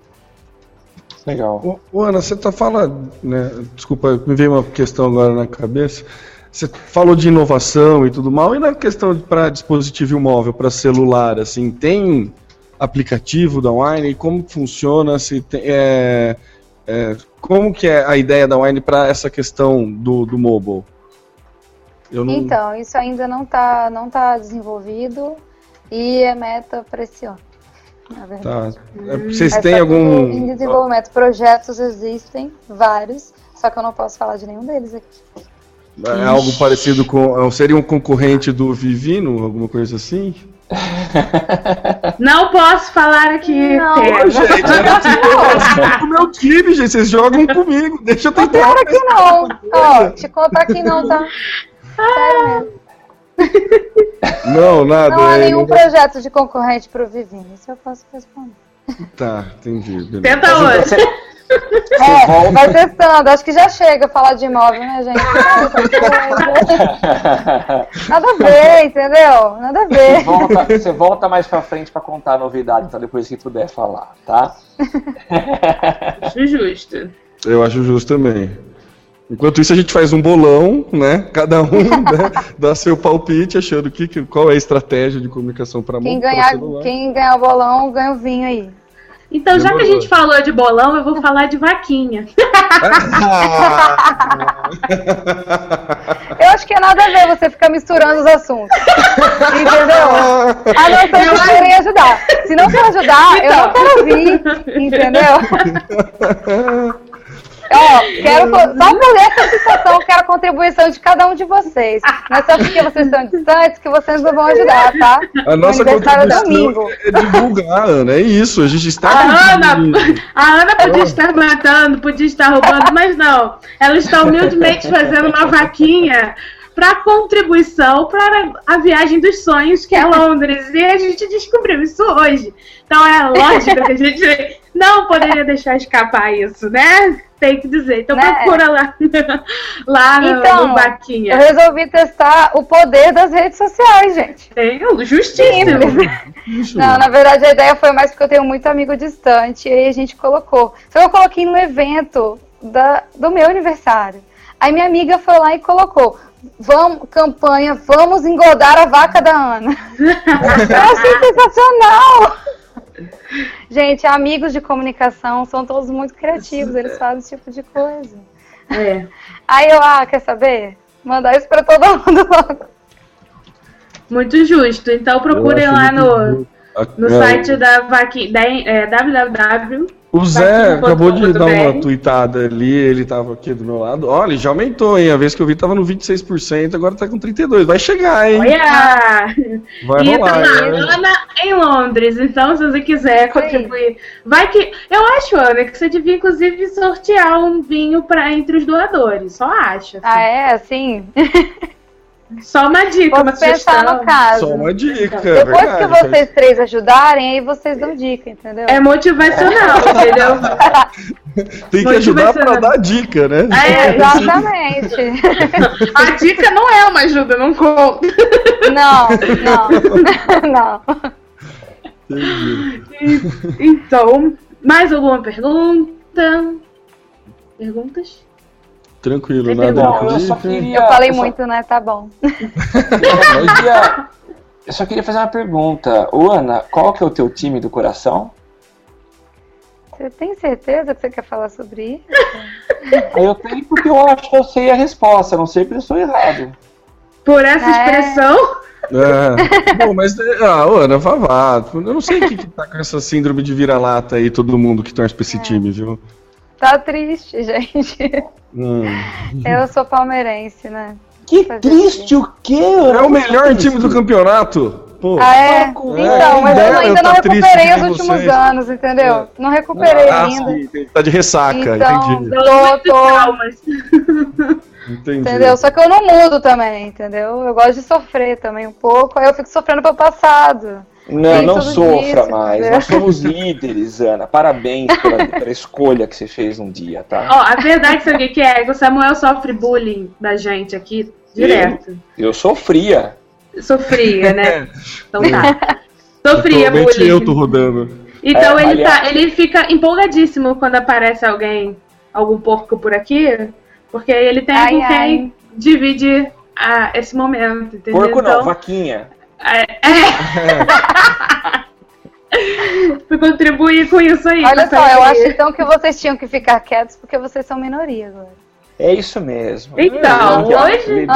Legal. Ô, ô, Ana, você tá falando, né? Desculpa, me veio uma questão agora na cabeça. Você falou de inovação e tudo mal, e na questão para dispositivo móvel, para celular, assim, tem aplicativo da Wine? Como funciona? Se tem, é, é, como que é a ideia da Wine para essa questão do, do mobile? Eu não... Então, isso ainda não está não tá desenvolvido e é meta para esse ano. Na verdade. Tá. É, vocês hum, têm algum. Em desenvolvimento, projetos existem, vários, só que eu não posso falar de nenhum deles aqui. É algo parecido com. Seria um concorrente do Vivino, alguma coisa assim? <laughs> Não posso falar aqui. Não, gente, é o meu time, gente. Vocês jogam comigo. Deixa eu tentar. Não, que não. Ó, te contar que não, tá? Sério mesmo. <laughs> Não, nada. Não há é, nenhum projeto de concorrente pro Vivino. Isso eu posso responder. Tá, entendi. Beleza. Tenta hoje. É, vai testando. Acho que já chega falar de imóvel, né, gente? Nada a ver, entendeu? Nada a ver. Você volta, você volta mais pra frente pra contar a novidade, então depois que puder falar, tá? Acho justo. Eu acho justo também. Enquanto isso, a gente faz um bolão, né? Cada um <laughs> né? dá seu palpite, achando que, qual é a estratégia de comunicação para quem ganhar Quem ganhar o bolão, ganha o vinho aí. Então, já que a gente falou de bolão, eu vou falar de vaquinha. <laughs> eu acho que é nada a ver você ficar misturando os assuntos. Entendeu? A não ser que querem ajudar. Se não for ajudar, então. eu não quero ouvir. Entendeu? <laughs> Ó, quero, só por essa situação, quero a contribuição de cada um de vocês. Não é só porque vocês estão distantes que vocês não vão ajudar, tá? A nossa contribuição é divulgar, Ana, é isso, a gente está... A Ana, <laughs> a Ana podia estar matando, podia estar roubando, mas não. Ela está humildemente fazendo uma vaquinha para contribuição para a viagem dos sonhos, que é Londres. E a gente descobriu isso hoje. Então é lógico que a gente não poderia deixar escapar isso, né? Tem que dizer. Então né? procura lá, <laughs> lá então, no Baquinha. Eu resolvi testar o poder das redes sociais, gente. Tem, justíssimo. Não, na verdade a ideia foi mais porque eu tenho muito amigo distante. E aí a gente colocou. Então eu coloquei no evento da, do meu aniversário. Aí minha amiga foi lá e colocou. Vamos, campanha, vamos engordar a vaca da Ana. <laughs> eu achei sensacional! Gente, amigos de comunicação são todos muito criativos, eles fazem esse tipo de coisa. É. Aí eu, ah, quer saber? Mandar isso para todo mundo logo. Muito justo. Então procurem lá no, no site da, Vaqui, da é, www o Zé acabou de dar uma tweetada ali, ele tava aqui do meu lado. Olha, já aumentou, hein? A vez que eu vi tava no 26%, agora tá com 32%. Vai chegar, hein? Olha! Vai e rolar. Tá Ana em Londres, então se você quiser contribuir. Vai que. Eu acho, Ana, que você devia, inclusive, sortear um vinho pra, entre os doadores. Só acho. Assim. Ah, é? Assim? <laughs> Só uma dica, Vamos uma pensar no caso. Só uma dica. Depois verdade, que vocês três ajudarem, aí vocês dão dica, entendeu? É motivacional, <laughs> entendeu? <laughs> Tem que ajudar para dar dica, né? É, exatamente. <laughs> A dica não é uma ajuda, não conta. Não, não. não. Então, mais alguma pergunta? Perguntas? Tranquilo, nada eu, queria, eu falei eu só... muito, né? Tá bom. <laughs> eu, só queria fazer uma pergunta. Ô, Ana, qual que é o teu time do coração? Você tem certeza que você quer falar sobre isso? eu tenho porque eu acho que eu sei a resposta, não sei porque eu sou errado. Por essa é... expressão? É. Bom, mas, ah, Ana, vá, vá. Eu não sei o que, que tá com essa síndrome de vira-lata aí, todo mundo que torce pra esse é. time, viu? Tá triste, <laughs> gente. Hum. Eu sou palmeirense, né? Que Fazer triste assim. o quê? É o melhor time do campeonato. Pô, ah, é? Então, é, mas eu ainda não recuperei os últimos vocês. anos, entendeu? É. Não recuperei ah, ainda. Sim, tá de ressaca, então, entendi. Tô, tô... Entendi. Entendeu? Só que eu não mudo também, entendeu? Eu gosto de sofrer também um pouco, aí eu fico sofrendo pelo passado. Não, não sofra disso, mais. Entendeu? Nós somos líderes, Ana. Parabéns pela, pela, escolha que você fez um dia, tá? Ó, a verdade, sabe o que é? Que o Samuel sofre bullying da gente aqui direto. Eu, eu sofria. Sofria, né? Então tá. Sofria bullying. eu tô rodando. Então É, ele, aliás- tá, ele fica empolgadíssimo quando aparece alguém, algum porco por aqui, porque ele tem Ai, com ai. quem dividir ah, esse momento, entendeu? Porco não, Então, vaquinha. É, é. <laughs> Contribuir com isso aí. Olha só, eu acho então que vocês tinham que ficar quietos porque vocês são minoria agora. É isso mesmo. Então, ó, hoje-.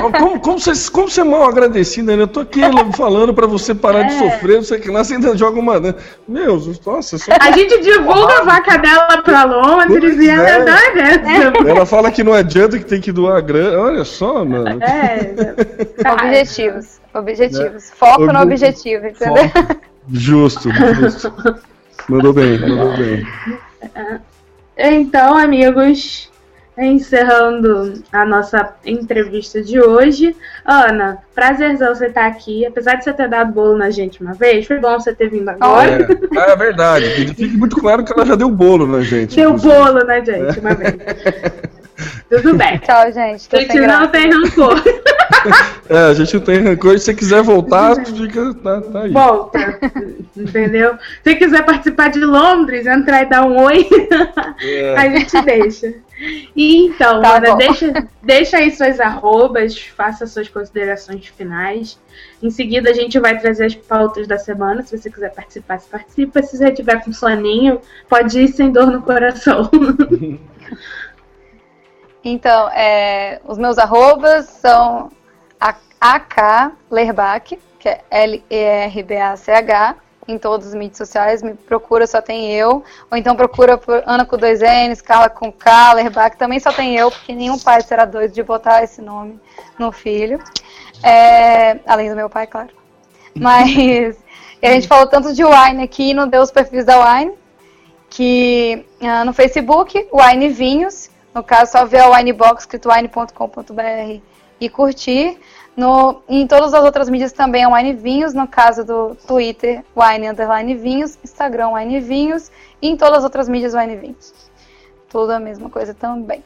Como, como, como você, como você é mal agradecido, né? Eu tô aqui <laughs> falando pra você parar de É. sofrer, não sei o que lá, você ainda joga uma. né? Meu, nossa, só... A gente divulga a vaca dela pra Londres e ela é. dá dessa. Ela fala que não adianta, que tem que doar grana. Olha só, mano. É. <laughs> Objetivos. Objetivos. Foco no Obje- objetivo, entendeu? Justo, justo. Mandou bem, mandou bem. Então, amigos, encerrando a nossa entrevista de hoje. Ana, prazerzão você estar aqui. Apesar de você ter dado bolo na gente uma vez, foi bom você ter vindo agora. É, é verdade. que <laughs> Fique muito claro que ela já deu bolo na gente. Deu inclusive. bolo na gente uma vez. <laughs> Tudo bem. Tchau, gente. Tô A gente sem não graça. tem rancor. <laughs> É, a gente não tem rancor. Se você quiser voltar, fica, tá, tá aí. Volta. Entendeu? Se quiser participar de Londres, entrar e dar um oi, É. <laughs> a gente deixa. E então, Tá Ana, deixa, deixa aí suas arrobas, faça suas considerações finais. Em seguida, a gente vai trazer as pautas da semana. Se você quiser participar, você participa. Se você tiver com soninho, pode ir sem dor no coração. <laughs> Então, é, os meus arrobas são a- AK Lerbach, que é L-E-R-B-A-C-H, em todas as mídias sociais. Me procura, só tem eu. Ou então procura por Ana com dois N's, Carla com K, Lerbach, também só tem eu, porque nenhum pai será doido de botar esse nome no filho. É, além do meu pai, claro. <laughs> Mas a gente falou tanto de Wine aqui, não deu os perfis da Wine que ah, no Facebook, Wine Vinhos, no caso só ver a Winebox, escrito wine.com.br e curtir. No, em todas as outras mídias também é Wine Vinhos, no caso do Twitter, Wine Underline Vinhos, Instagram Wine Vinhos e em todas as outras mídias Wine Vinhos. Tudo a mesma coisa também.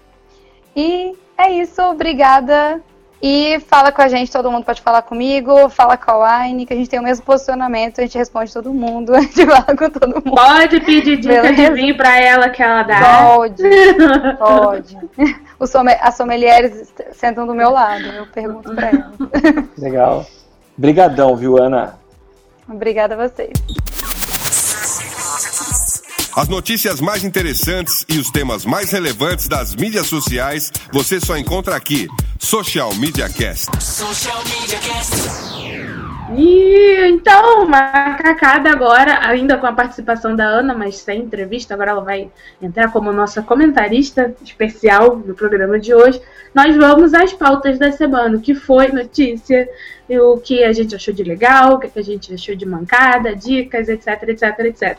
E é isso, obrigada. E fala com a gente, todo mundo pode falar comigo, fala com a Wine, que a gente tem o mesmo posicionamento, a gente responde todo mundo, <laughs> a gente fala com todo mundo. Pode pedir dica de Beleza. vinho pra ela que ela dá. Pode, <laughs> pode. Os somme- as sommeliers sentam do meu lado, eu pergunto pra elas. Legal. Brigadão, viu, Ana? Obrigada a vocês. As notícias mais interessantes e os temas mais relevantes das mídias sociais você só encontra aqui. Social Media Cast. Social Media Cast. E então, macacada agora, ainda com a participação da Ana, mas sem entrevista, agora ela vai entrar como nossa comentarista especial no programa de hoje. Nós vamos às pautas da semana, o que foi notícia, e o que a gente achou de legal, o que a gente achou de mancada, dicas, etc, etc, etc.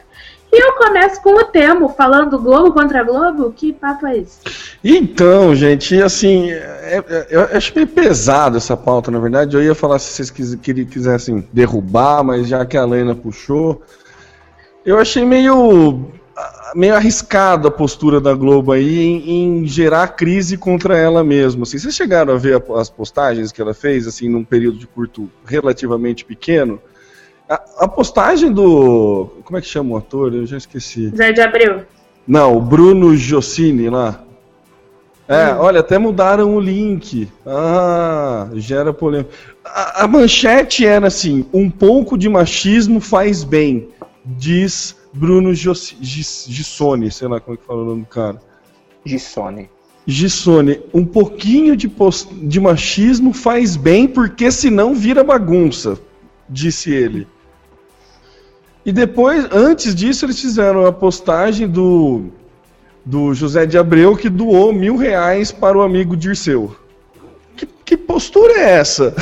E eu começo com o Temo, falando Globo contra Globo. Que papo é esse? Então, gente, assim, é- é- eu acho meio pesado essa pauta, na verdade. Eu ia falar se vocês quis- quisessem derrubar, mas já que a Lena puxou, eu achei meio, ah, meio arriscado a postura da Globo aí em, em gerar crise contra ela mesma. Assim, vocês chegaram a ver as postagens que ela fez, assim, num período de curto relativamente pequeno? A, a postagem do. Como é que chama o ator? Eu já esqueci. Zé de Abril. Não, o Bruno Giocini lá. É, olha, até mudaram o link. Ah, gera polêmica. A, a manchete era assim: um pouco de machismo faz bem, diz Bruno Gios- Gis- Gissoni, sei lá como é que fala o nome do cara. Gissone. Gissoni, um pouquinho de, de machismo faz bem, porque senão vira bagunça, disse ele. E depois, antes disso, eles fizeram a postagem do, do José de Abreu que doou mil reais para o amigo Dirceu. Que, que postura é essa?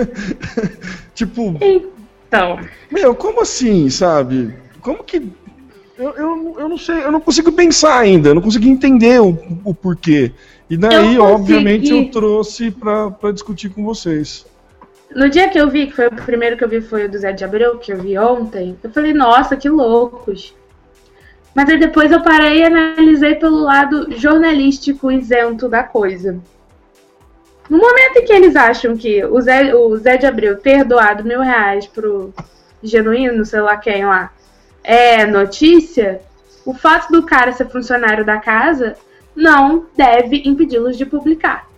<laughs> tipo, Então, meu, como assim, sabe? Como que. Eu, eu, eu não sei, eu não consigo pensar ainda, eu não consegui entender o, o porquê. E daí, Eu obviamente, eu trouxe pra discutir com vocês. No dia que eu vi, que foi o primeiro que eu vi foi o do Zé de Abreu, que eu vi ontem, eu falei, nossa, que loucos. Mas aí depois eu parei e analisei pelo lado jornalístico isento da coisa. No momento em que eles acham que o Zé, o Zé de Abreu ter doado mil reais pro Genuíno, sei lá quem lá, é notícia, o fato do cara ser funcionário da casa não deve impedi-los de publicar.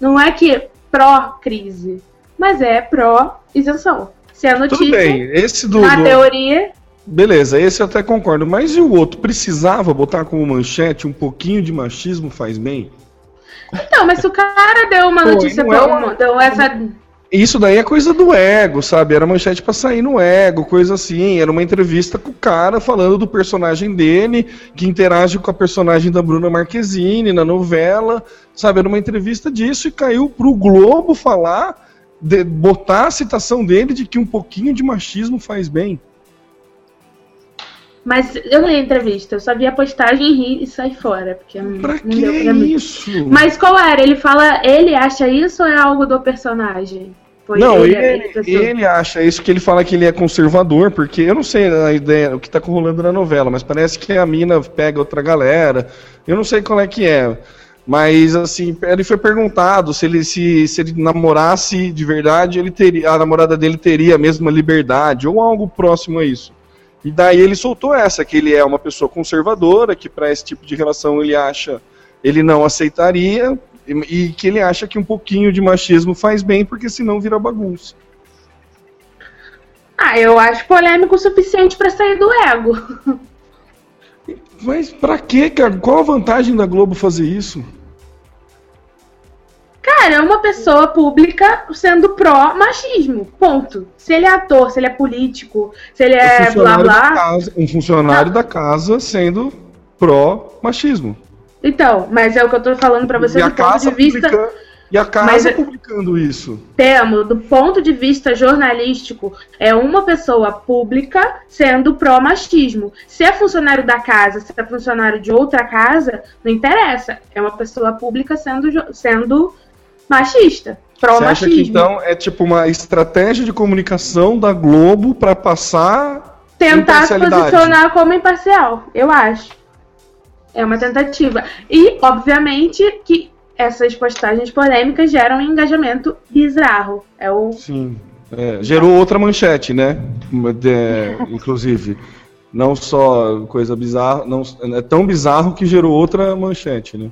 Não é que pró-crise, mas é pró-isenção. Se a notícia, Tudo bem, esse do. na do- teoria, Beleza, esse eu até concordo. Mas e o outro? Precisava botar como manchete um pouquinho de machismo faz bem? Então, mas se o cara deu uma Pô, notícia, não é uma- deu essa. Isso daí é coisa do ego, sabe? Era manchete pra sair no ego, coisa assim. Era uma entrevista com o cara falando do personagem dele, que interage com a personagem da Bruna Marquezine na novela, sabe? Era uma entrevista disso e caiu pro Globo falar, de- botar a citação dele de que um pouquinho de machismo faz bem. Mas eu não li a entrevista, eu só vi a postagem ri e saí fora. Porque Pra não que deu pra mim. isso? Mas qual era? Ele fala, ele acha isso ou é algo do personagem? Não, ele, ele, pessoa. ele acha isso que ele fala que ele é conservador, porque eu não sei a ideia, o que tá rolando na novela, mas parece que a mina pega outra galera. Eu não sei qual é que é. Mas assim, ele foi perguntado se ele se, se ele namorasse de verdade, ele teria a namorada dele teria a mesma liberdade ou algo próximo a isso. E daí ele soltou essa que ele é uma pessoa conservadora, que para esse tipo de relação ele acha ele não aceitaria e, e que ele acha que um pouquinho de machismo faz bem, porque senão vira bagunça. Ah, eu acho polêmico o suficiente pra sair do ego. <laughs> Mas pra quê, cara? Qual a vantagem da Globo fazer isso? Cara, é uma pessoa pública sendo pró-machismo. Ponto. Se ele é ator, se ele é político, se ele um é blá funcionário, da blá. casa, um funcionário da casa sendo pró-machismo. Então, mas é o que eu tô falando pra você E a do ponto casa de vista. publica- E a casa Mas é- publicando isso. Temo, do ponto de vista jornalístico, é uma pessoa pública sendo pró-machismo. Se é funcionário da casa, se é funcionário de outra casa, não interessa. É uma pessoa pública sendo, sendo machista. Você acha Pró-machismo. que então é tipo uma estratégia de comunicação da Globo pra passar Tentar se posicionar como imparcial, eu acho. É uma tentativa. E, obviamente, que essas postagens polêmicas geram um engajamento bizarro. É o. Sim. É, gerou outra manchete, né? De- inclusive. Não só coisa bizarra, não, é tão bizarro que gerou outra manchete, né?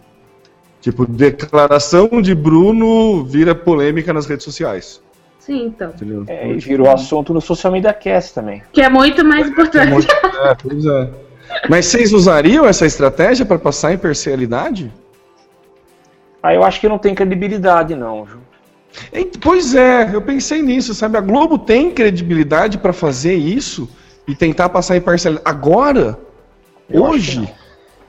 Tipo, declaração de Bruno vira polêmica nas redes sociais. Sim, então. Entendeu? É, e virou assunto no Social Media Cast também. Que é muito mais importante. É, pois é. Mas vocês usariam essa estratégia para passar imparcialidade? Aí eu acho que não tem credibilidade, não, Ju. É, Pois é, eu pensei nisso, sabe? A Globo tem credibilidade para fazer isso e tentar passar imparcialidade. Agora, Eu hoje.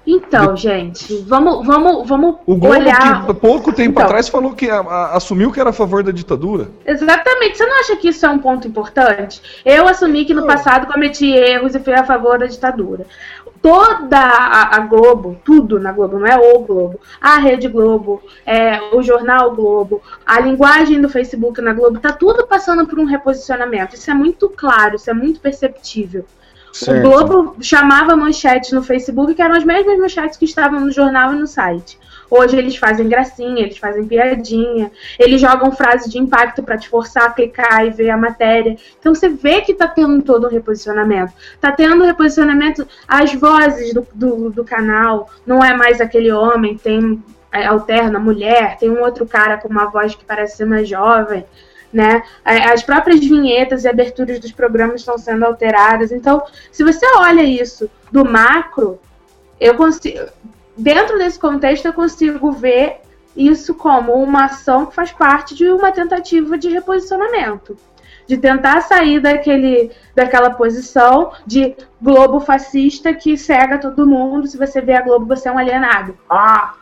Então, gente, vamos, vamos, vamos o Globo olhar. que pouco tempo Então. atrás falou que a- a- assumiu que era a favor da ditadura. Exatamente. Você não acha que isso é um ponto importante? Eu assumi que no passado cometi erros e fui a favor da ditadura. Toda a, a Globo, tudo na Globo, não é o Globo, a Rede Globo, é, o Jornal Globo, a linguagem do Facebook na Globo, tá tudo passando por um reposicionamento. Isso é muito claro, isso é muito perceptível. O Globo chamava manchetes no Facebook, que eram as mesmas manchetes que estavam no jornal e no site. Hoje eles fazem gracinha, eles fazem piadinha, eles jogam frases de impacto para te forçar a clicar e ver a matéria. Então você vê que tá tendo todo um reposicionamento. Tá tendo reposicionamento, as vozes do, do, do canal, não é mais aquele homem, tem é, alterna mulher, tem um outro cara com uma voz que parece ser mais jovem né? A- As próprias vinhetas e aberturas dos programas estão sendo alteradas. Então, se você olha isso do macro, eu consigo, dentro desse contexto, eu consigo ver isso como uma ação que faz parte de uma tentativa de reposicionamento. De tentar sair daquele, daquela posição de globo fascista que cega todo mundo. Se você vê a Globo, você é um alienado. Ah!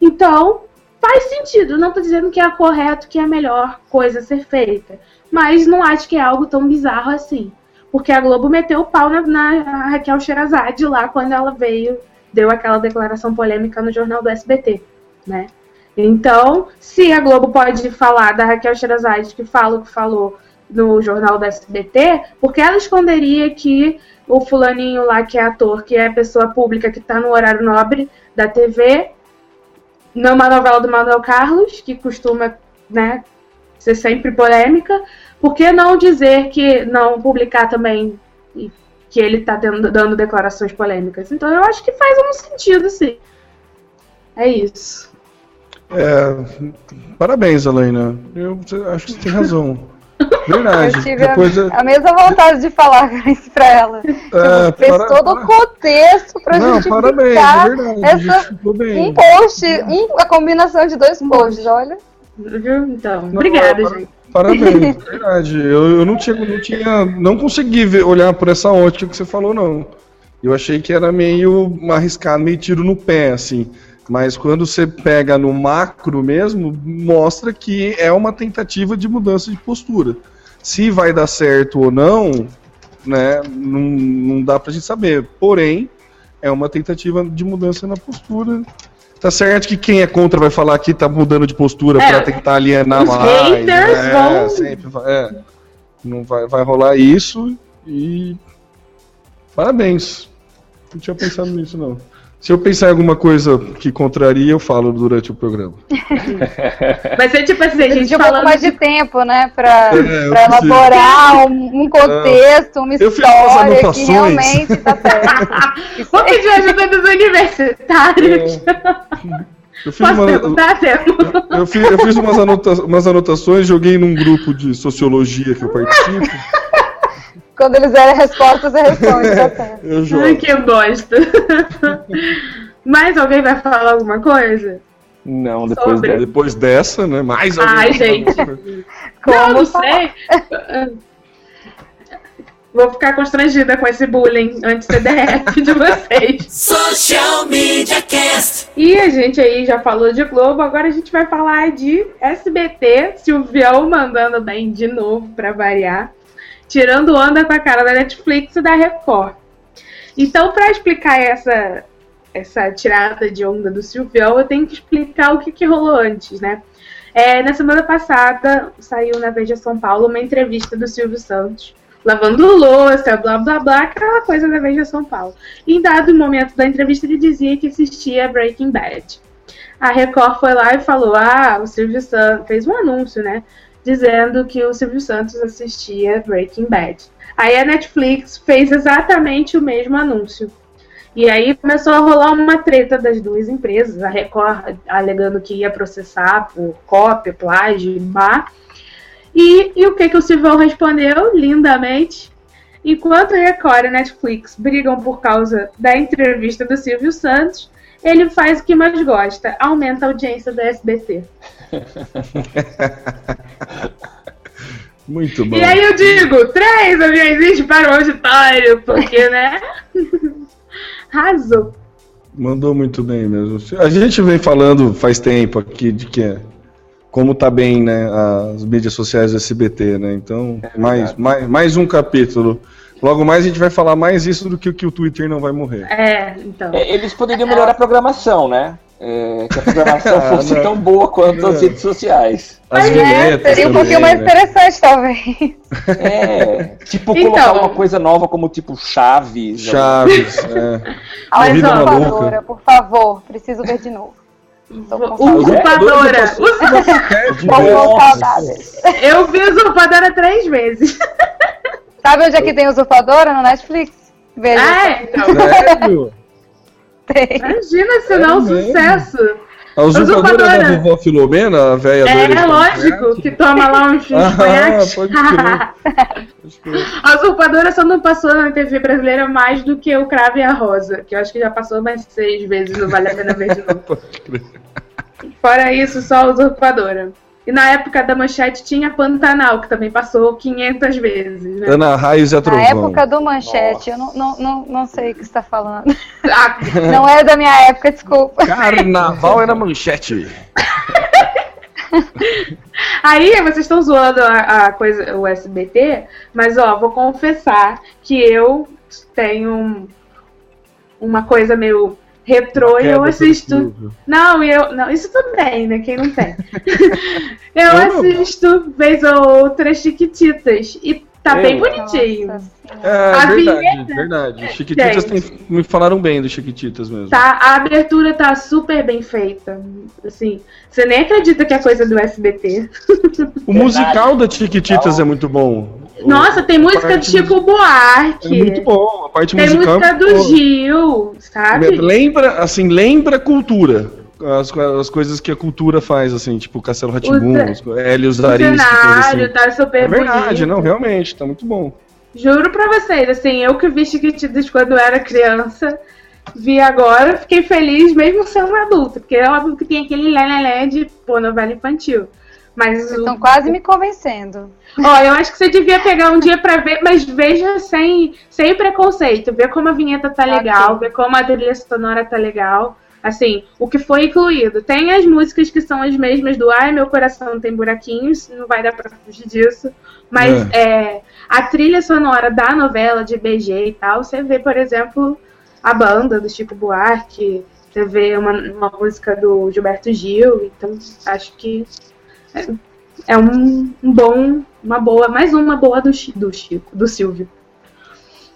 Então, faz sentido. Não estou dizendo que é correto, que é a melhor coisa a ser feita. Mas não acho que é algo tão bizarro assim. Porque a Globo meteu o pau na, na Raquel Sherazade lá quando ela veio, deu aquela declaração polêmica no jornal do SBT, né? Então, se a Globo pode falar da Raquel Sherazade que fala o que falou no jornal do SBT, porque ela esconderia que o fulaninho lá que é ator, que é pessoa pública que está no horário nobre da TV, numa novela do Manuel Carlos, que costuma, né, ser sempre polêmica, por que não dizer que não publicar também e que ele tá tendo, dando declarações polêmicas. Então eu acho que faz um sentido, sim. É isso. É, parabéns, Helena. Eu acho que você tem razão. <laughs> Verdade. Eu tive Depois a, a mesma vontade de falar <laughs> isso pra ela. É, Tipo, fez para- todo o contexto pra Não, justificar parabéns, é verdade. essa, um post, um- a combinação de dois posts, olha. Viu? Então, Não, obrigada, para- gente. Parabéns, <laughs> verdade. Eu, eu não tinha, não tinha, não consegui ver- olhar por essa ótica que você falou, não. Eu achei que era meio arriscado, meio tiro no pé, assim. Mas quando você pega no macro mesmo, mostra que é uma tentativa de mudança de postura. Se vai dar certo ou não, né, não, não dá pra gente saber. Porém, é uma tentativa de mudança na postura. Tá certo que quem é contra vai falar que tá mudando de postura É, pra tentar alienar os mais. haters é, vão- sempre vai, é. Não vai, vai rolar isso e. Parabéns. Não tinha pensado nisso, não. Se eu pensar em alguma coisa que contraria, eu falo durante o programa. <laughs> Vai ser tipo assim, a gente um pouco mais de tempo, né, pra, É, eu pra elaborar um, um contexto, uma Eu fiz umas história que anotações. realmente tá <laughs> certo. Vou pedir ajuda dos universitários. Eu fiz, uma, perguntar, Temo? eu fiz, eu fiz umas, anota- umas anotações, joguei num grupo de sociologia que eu participo. <laughs> Quando eles derem respostas, você responde, <laughs> tá. Eu jogo. Ai, que bosta. <laughs> Mais alguém vai falar alguma coisa? Não, depois dessa. Depois dessa, né? Mais alguém. Ai, gente. <laughs> Como não, não sei. Vou ficar constrangida com esse bullying anti-CDF de vocês. Social Media Cast. E a gente aí já falou de Globo, agora a gente vai falar de SBT, Silvião mandando bem de novo pra variar, tirando onda com a cara da Netflix e da Record. Então, pra explicar essa essa tirada de onda do Silvião, eu tenho que explicar o que, que rolou antes, né? É, na semana passada saiu na Veja São Paulo uma entrevista do Silvio Santos lavando louça, blá blá blá, aquela coisa da Veja São Paulo. Em dado momento da entrevista ele dizia que assistia Breaking Bad. A Record foi lá e falou: Ah, o Silvio Santos fez um anúncio, né? Dizendo que o Silvio Santos assistia Breaking Bad. Aí a Netflix fez exatamente o mesmo anúncio. E aí começou a rolar uma treta das duas empresas, a Record alegando que ia processar por cópia, plágio, má. E, e o que, que o Silvão respondeu? Lindamente. Enquanto a Record e a Netflix brigam por causa da entrevista do Silvio Santos, ele faz o que mais gosta, aumenta a audiência do SBT. <laughs> Muito bom. E aí eu digo, três aviões para o auditório, porque, né? <laughs> Arrasou. Mandou muito bem mesmo. A gente vem falando faz tempo aqui de que é como tá bem, né, as mídias sociais do SBT, né? Então, mais, mais, mais um capítulo. Logo mais a gente vai falar mais isso do que o que o Twitter não vai morrer. É, então. É, eles poderiam melhorar a programação, né? É, que a programação <laughs> Ah, fosse não. tão boa quanto as redes sociais. As É, vinhetas seria um pouquinho mais né? interessante, talvez. É, tipo Então. colocar uma coisa nova como tipo Chaves. Chaves, é. <laughs> A Mas, ó, usurpadora, por favor, preciso ver de novo. Usurpadora. Saudades. Eu vi Usurpadora três vezes. <laughs> Sabe onde é que tem usurpadora? No Netflix. Veja. Ah, é, então. <laughs> Sério? Tem. Imagina se não, É mesmo? sucesso. A usurpadora Usurpadora. da vovó Filomena, a velha É, de lógico, que toma lá uns uns Ah. <laughs> A usurpadora só não passou na TV brasileira mais do que o Cravo e a Rosa, que eu acho que já passou mais seis vezes, não vale a pena ver de novo. <laughs> Fora isso, só a usurpadora. E na época da manchete tinha Pantanal, que também passou 500 vezes, né? Ana Raios e a Na Trovão. época do Manchete, eu não, não, não, não sei o que você está falando. Ah, <laughs> Não é da minha época, desculpa. Carnaval era manchete. <laughs> Aí vocês estão zoando a, a coisa, o SBT, mas ó, vou confessar que eu tenho um- uma coisa meio retrô e eu assisto. Não, eu. Não, isso também, né? Quem não tem. <laughs> eu Eu não. assisto, vez ou outra, Chiquititas. E tá bem Eu? bonitinho. Nossa. É, A verdade, vinheta. verdade. Chiquititas tem- me falaram bem do Chiquititas mesmo. Tá, a abertura tá super bem feita. Assim, você nem acredita que é coisa do SBT. O <laughs> musical da Chiquititas é muito bom. Nossa, tem música de Chico Buarque. É muito bom. A parte Tem musical. música é do. Gil, sabe? Lembra, assim, lembra cultura. As, as coisas que a cultura faz, assim, tipo Castelo Ratimbun, ce- Helios O Aris, coisa cenário assim. tá super É verdade, bonito. não, realmente, tá muito bom. Juro pra vocês, assim, eu que vi Chiquititas quando era criança, vi agora, fiquei feliz mesmo sendo adulta, porque é óbvio que tem aquele lelé de, pô, novela infantil. Mas Vocês o- estão quase me convencendo. Ó, eu acho que você devia pegar um dia pra ver, mas veja sem, sem preconceito. Ver como a vinheta tá Ok. legal, ver como a trilha sonora tá legal. Assim, o que foi incluído. Tem as músicas que são as mesmas do Ai, meu coração tem buraquinhos, não vai dar pra fugir disso. Mas é, a trilha sonora da novela de BG e tal, você vê, por exemplo, a banda do Chico Buarque, você vê uma, uma música do Gilberto Gil, então acho que é um, um bom, uma boa, mais uma boa do, do Chico, do Silvio.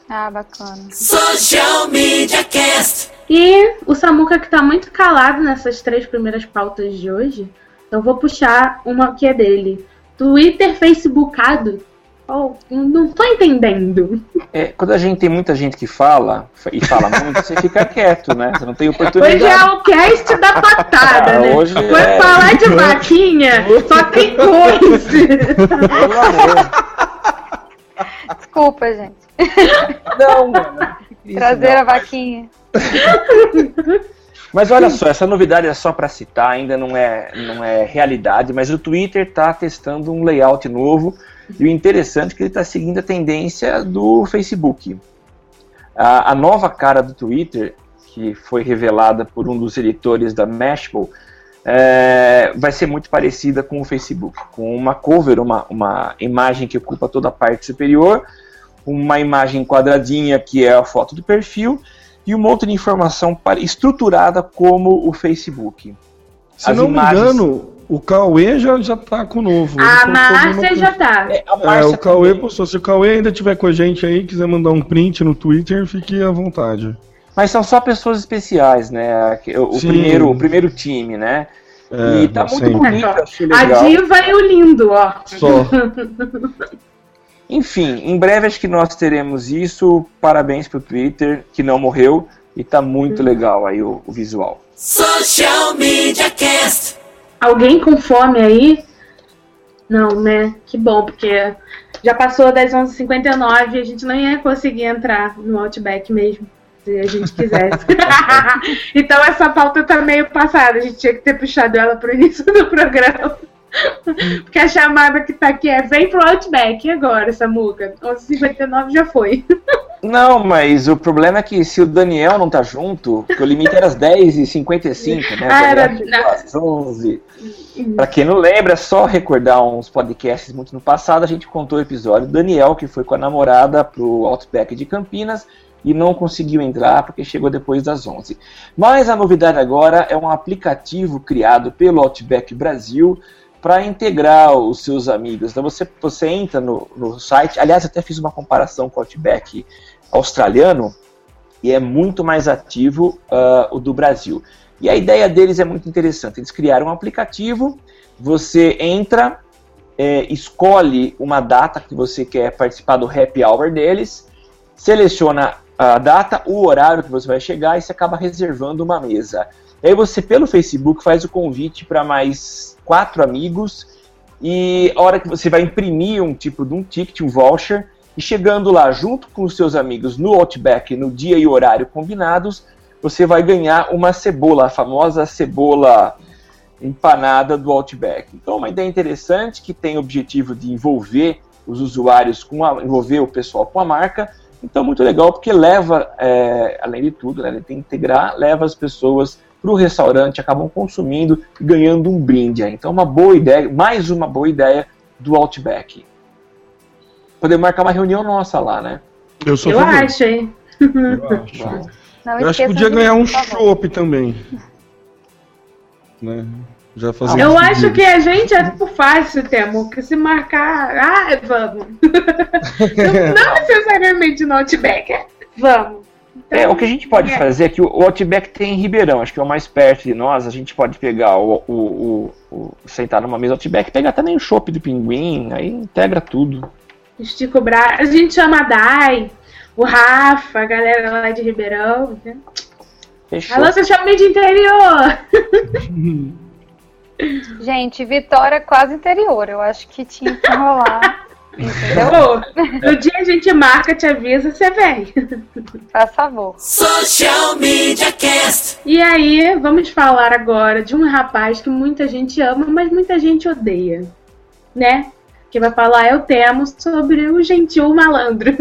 Ah, bacana. Social Media Cast. E o Samuca que tá muito calado nessas três primeiras pautas de hoje, então vou puxar uma que é dele. Twitter Facebookado. Oh, não tô entendendo. É, quando a gente tem muita gente que fala, e fala muito, você fica quieto, né? Você não tem Hoje é oportunidade. o cast da patada, Ah, né? hoje Quando é. falar de vaquinha, só tem coisa. Amor. Desculpa, gente. Não, mano. Isso Trazer não. a vaquinha. Mas olha só, essa novidade é só para citar, ainda não é, não é realidade, mas o Twitter está testando um layout novo e o interessante é que ele está seguindo a tendência do Facebook. A, a nova cara do Twitter, que foi revelada por um dos editores da Mashable, é, vai ser muito parecida com o Facebook, com uma cover, uma, uma imagem que ocupa toda a parte superior, uma imagem quadradinha que é a foto do perfil e um monte de informação para- estruturada como o Facebook. Se As não imagens- me engano, o Cauê já, já tá com o novo. Ele A Márcia já tá. É, a É, o Cauê também. postou. Se o Cauê ainda tiver com a gente aí, quiser mandar um print no Twitter, fique à vontade. Mas são só pessoas especiais, né? O, primeiro, o primeiro time, né? É, e tá muito sempre. bonito, achei A legal. diva e o lindo, ó. Só. <laughs> Enfim, em breve acho que nós teremos isso. Parabéns pro Twitter, que não morreu. E tá muito legal aí o, o visual. Social Media Cast. Alguém com fome aí? Não, né? Que bom, porque já passou das 11h59 e a gente não ia conseguir entrar no Outback mesmo, se a gente quisesse. <laughs> então essa pauta tá meio passada, a gente tinha que ter puxado ela pro início do programa. <laughs> Porque a chamada que tá aqui é vem pro Outback agora, Samuca. 11h59 já foi. <laughs> Não, mas o problema é que se o Daniel não tá junto, porque o limite era às 10h55, né? Ah, era- às 11 Pra quem não lembra, é só recordar uns podcasts muito no passado, a gente contou o episódio do Daniel, que foi com a namorada pro Outback de Campinas e não conseguiu entrar porque chegou depois das 11. Mas a novidade agora é um aplicativo criado pelo Outback Brasil para integrar os seus amigos. Então você, você entra no, no site, aliás, até fiz uma comparação com o Outback australiano e é muito mais ativo ah, o do Brasil. E a ideia deles é muito interessante. Eles criaram um aplicativo, você entra, é, escolhe uma data que você quer participar do happy hour deles, seleciona a data, o horário que você vai chegar e você acaba reservando uma mesa. Aí você, pelo Facebook, faz o convite para mais quatro amigos e a hora que você vai imprimir um tipo de um ticket, um voucher, e chegando lá junto com os seus amigos no Outback, no dia e horário combinados, você vai ganhar uma cebola, a famosa cebola empanada do Outback. Então, uma ideia interessante que tem o objetivo de envolver os usuários com a, envolver o pessoal com a marca. Então, muito legal porque leva, é, além de tudo, né, ele tem que integrar, leva as pessoas para o restaurante, acabam consumindo e ganhando um brinde. aí. Então, uma boa ideia, mais uma boa ideia do Outback. Podemos marcar uma reunião nossa lá, né? Eu sou Eu acho, hein? Eu <laughs> acho. Não Eu acho que podia ganhar um chopp também. Né? Já fazia Eu acho que a gente é tipo fácil, Temo, que se marcar. Ah, vamos. <laughs> não, necessariamente no Outback. é, Vamos. Então, É, o que a gente pode é. fazer é que o Outback tem em Ribeirão, acho que é o mais perto de nós, a gente pode pegar o, o, o- o- sentar numa mesa Outback, pegar também o chopp do pinguim, aí integra tudo. Estica o braço. A gente chama a Dai, o Rafa, a galera lá de Ribeirão. Né? Fechou. Alô, social media interior! <laughs> Gente, Vitória é quase interior. Eu acho que tinha que rolar. <laughs> Entendeu? Pô, no dia a gente marca, te avisa, você vem. Faz favor. Social Media Cast. E aí, vamos falar agora de um rapaz que muita gente ama, mas muita gente odeia. Né? Que vai falar, eu temo, sobre o gentil malandro.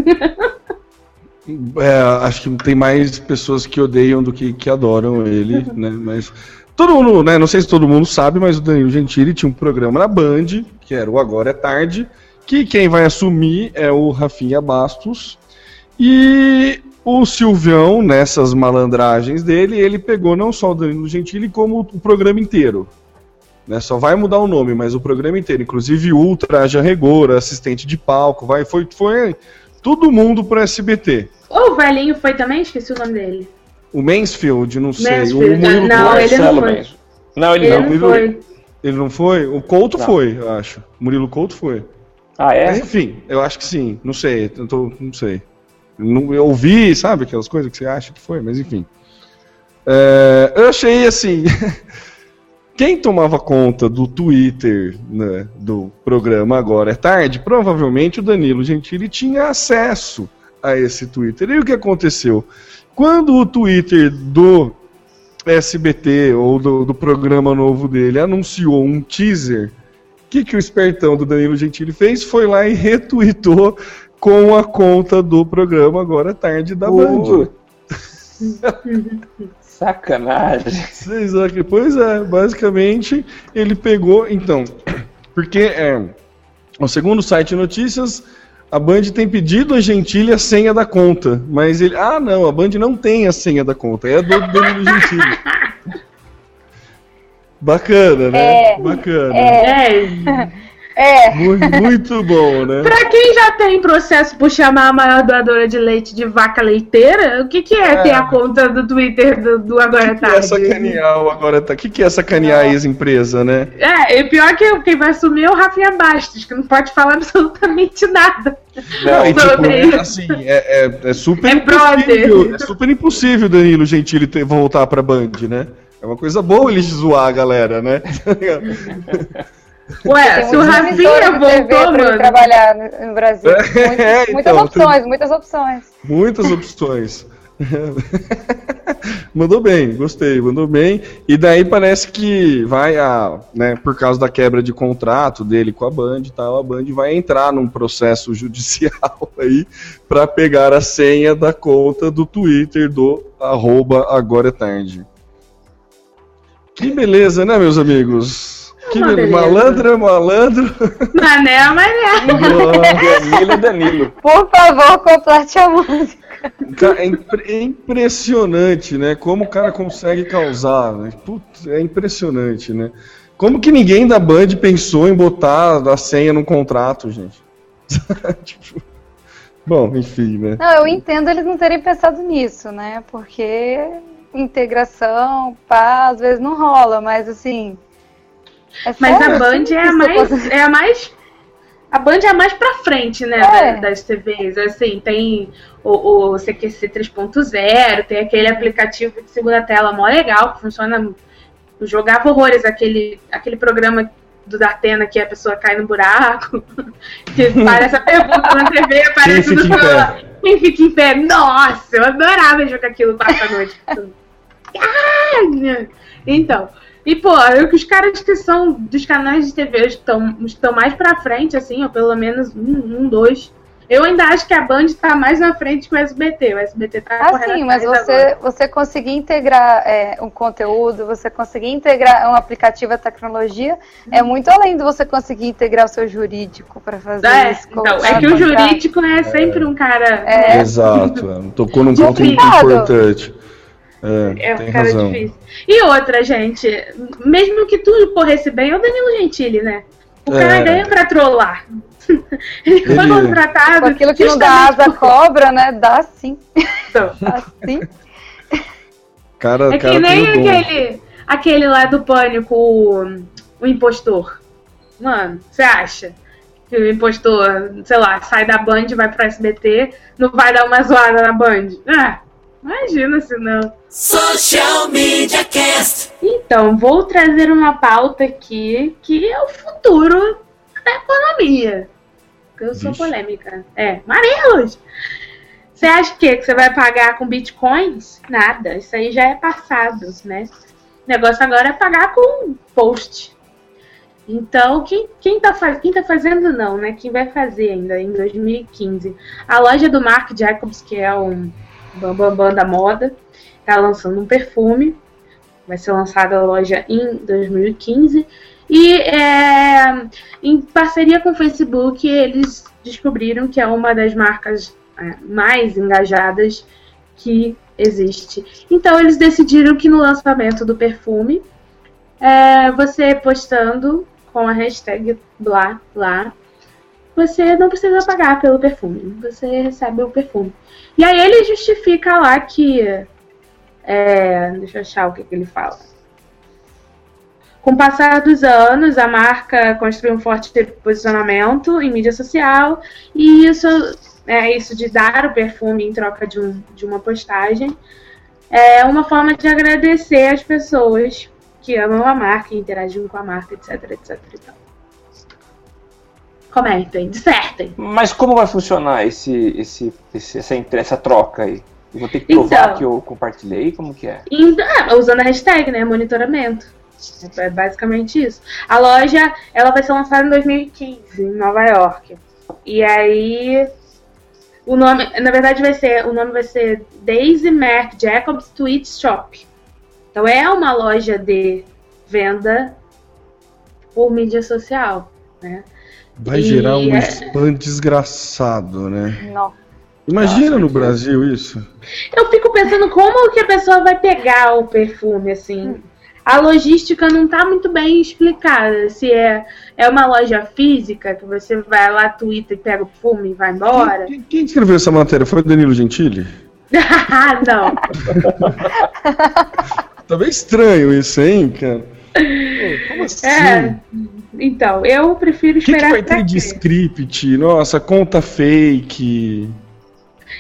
É, acho que tem mais pessoas que odeiam do que, que adoram ele, <laughs> né? Mas todo mundo, né? Não sei se todo mundo sabe, mas o Danilo Gentili tinha um programa na Band, que era o Agora é Tarde, que quem vai assumir é o Rafinha Bastos. E o Silvião, nessas malandragens dele, ele pegou não só o Danilo Gentili, como o programa inteiro. Né, só vai mudar o nome, mas o programa inteiro, inclusive Ultra, Aja Regor, assistente de palco, vai, foi, foi todo mundo pro SBT. o velhinho foi também? Esqueci o nome dele. O Mansfield, não sei. Mansfield, o Murilo não, Couto- ele não foi. Não, ele Ele não. não foi. Ele não foi? O Couto Não. foi, eu acho. O Murilo Couto foi. Ah, Mas é? enfim, eu acho que sim. Não sei, eu tô- não sei. Não, eu ouvi, sabe, aquelas coisas que você acha que foi, mas enfim. É, eu achei assim. <laughs> Quem tomava conta do Twitter né, do programa Agora é Tarde, provavelmente o Danilo Gentili tinha acesso a esse Twitter. E o que aconteceu? Quando o Twitter do SBT ou do, do programa novo dele anunciou um teaser, o que, que o espertão do Danilo Gentili fez? Foi lá e retweetou com a conta do programa Agora é Tarde da Band. Sacanagem. Pois é, basicamente ele pegou. Então, porque é, o segundo site de notícias, a Band tem pedido a Gentili a senha da conta, mas ele. Ah, não, a Band não tem a senha da conta, é a do Danilo Gentili. <laughs> Bacana, né? É, Bacana. É. É, Muito, muito bom, né? Pra quem já tem processo por chamar a maior doadora de leite de vaca leiteira, o que, que é, ter a conta do Twitter do, do Agora O que, que é Tarde? sacanear o agora tá? O que, que é sacanear a ex-empresa, né? É, e pior que quem vai assumir é o Rafinha Bastos, que não pode falar absolutamente nada. Não, e tipo, Sobre- é, assim, é, é, é super É impossível. brother. É super impossível Danilo Gentili ter, voltar pra Band, né? É uma coisa boa ele zoar a galera, né? <laughs> Ué, se o muitas Rafinha voltou, pra ele mano. trabalhar no, no Brasil. Muitas, É, muitas então, opções, muitas opções. Muitas opções. <laughs> mandou bem, gostei, mandou bem. E daí parece que vai a, né, por causa da quebra de contrato dele com a Band e tal, a Band vai entrar num processo judicial <laughs> aí para pegar a senha da conta do Twitter do arroba agora é tarde. Que beleza, né, meus amigos? Que Uma beleza. Malandro é malandro. Mané, mané. <laughs> Danilo é Danilo. <laughs> Por favor, complete a música. Cara, é, impre- é impressionante, né? Como o cara consegue causar. Né? Putz, é impressionante, né? Como que ninguém da Band pensou em botar a senha num contrato, gente? <laughs> Tipo, bom, enfim, né? Não, eu entendo eles não terem pensado nisso, né? Porque integração, pá, às vezes não rola, mas assim. É Mas a Band é a mais. É a mais. A Band é a mais pra frente, né, É. da- das TVs. Assim, tem o, o CQC 3.0, tem aquele aplicativo de segunda tela mó legal, que funciona. Eu jogava horrores, aquele, aquele programa do Datena que a pessoa cai no buraco, <laughs> que parece a pergunta na TV, aparece no celular. Quem fica em pé? Nossa, eu adorava jogar aquilo quarta-noite. <laughs> Então, e pô, eu que os caras que são dos canais de TV estão, estão mais pra frente, assim, ou pelo menos um, um, dois. Eu ainda acho que a Band tá mais na frente que o SBT. O SBT tá Ah, correndo sim, mas você, você conseguir integrar é, um conteúdo, você conseguir integrar um aplicativo à tecnologia, é muito além de você conseguir integrar o seu jurídico para fazer É, isso. então, é que o jurídico é sempre um cara. É. Exato. é, Tocou num ponto muito importante. É, É tem um cara razão. difícil. E outra, gente, mesmo que tudo corresse bem, é o Danilo Gentili, né? O cara É. ganha pra trollar. <laughs> Ele foi Ele- contratado. Com aquilo que não dá asa por cobra, né? Dá sim. isso. Dá sim. Cara, É cara que nem o dom. aquele, aquele lá do pânico, o, o impostor. Mano, você acha? que postou, sei lá, sai da Band, vai pro SBT, não vai dar uma zoada na Band. Ah, imagina se não. Social Media Cast. Então, vou trazer uma pauta aqui que é o futuro da economia. Eu sou Vixe. polêmica. É, Marilos! Você acha? Que você vai pagar com bitcoins? Nada. Isso aí já é passado, né? O negócio agora é pagar com post. Então, quem, quem, tá, quem tá fazendo não, né? Quem vai fazer ainda em 2015? A loja do Marc Jacobs, que é um bambambam bam, bam da moda, tá lançando um perfume. Vai ser lançada a loja em 2015. E é, em parceria com o Facebook, eles descobriram que é uma das marcas é, mais engajadas que existe. Então, eles decidiram que no lançamento do perfume, é, você postando com a hashtag blá lá, você não precisa pagar pelo perfume, você recebe o perfume. E aí ele justifica lá que. É, deixa eu achar o que, que ele fala. Com o passar dos anos, a marca construiu um forte posicionamento em mídia social e isso é isso de dar o perfume em troca de, um, de uma postagem é uma forma de agradecer as pessoas que amam a marca, interagiam com a marca, etc, etc e tal. Comentem, dissertem. Mas como vai funcionar esse, esse, essa, essa troca aí? Eu vou ter que provar Então. que eu compartilhei? Como que é? E, ah, usando a hashtag, né? Monitoramento. É basicamente isso. A loja ela vai ser lançada em 2015, em Nova York. E aí. O nome, na verdade, vai ser. O nome vai ser Daisy Mac Jacobs Tweet Shop. Então é uma loja de venda por mídia social. Né? Vai E gerar um é- spam desgraçado, né? Não. Imagina no Brasil isso. Eu fico pensando como que a pessoa vai pegar o perfume, assim. A logística não tá muito bem explicada. Se é, é uma loja física que você vai lá, twitta e pega o perfume e vai embora. Quem, quem escreveu essa matéria? Foi o Danilo Gentili? <laughs> Ah, não. <laughs> Tá bem estranho isso, hein, cara? Pô, como assim? É. Então, eu prefiro O que, que esperar vai ter de script? Nossa, conta fake.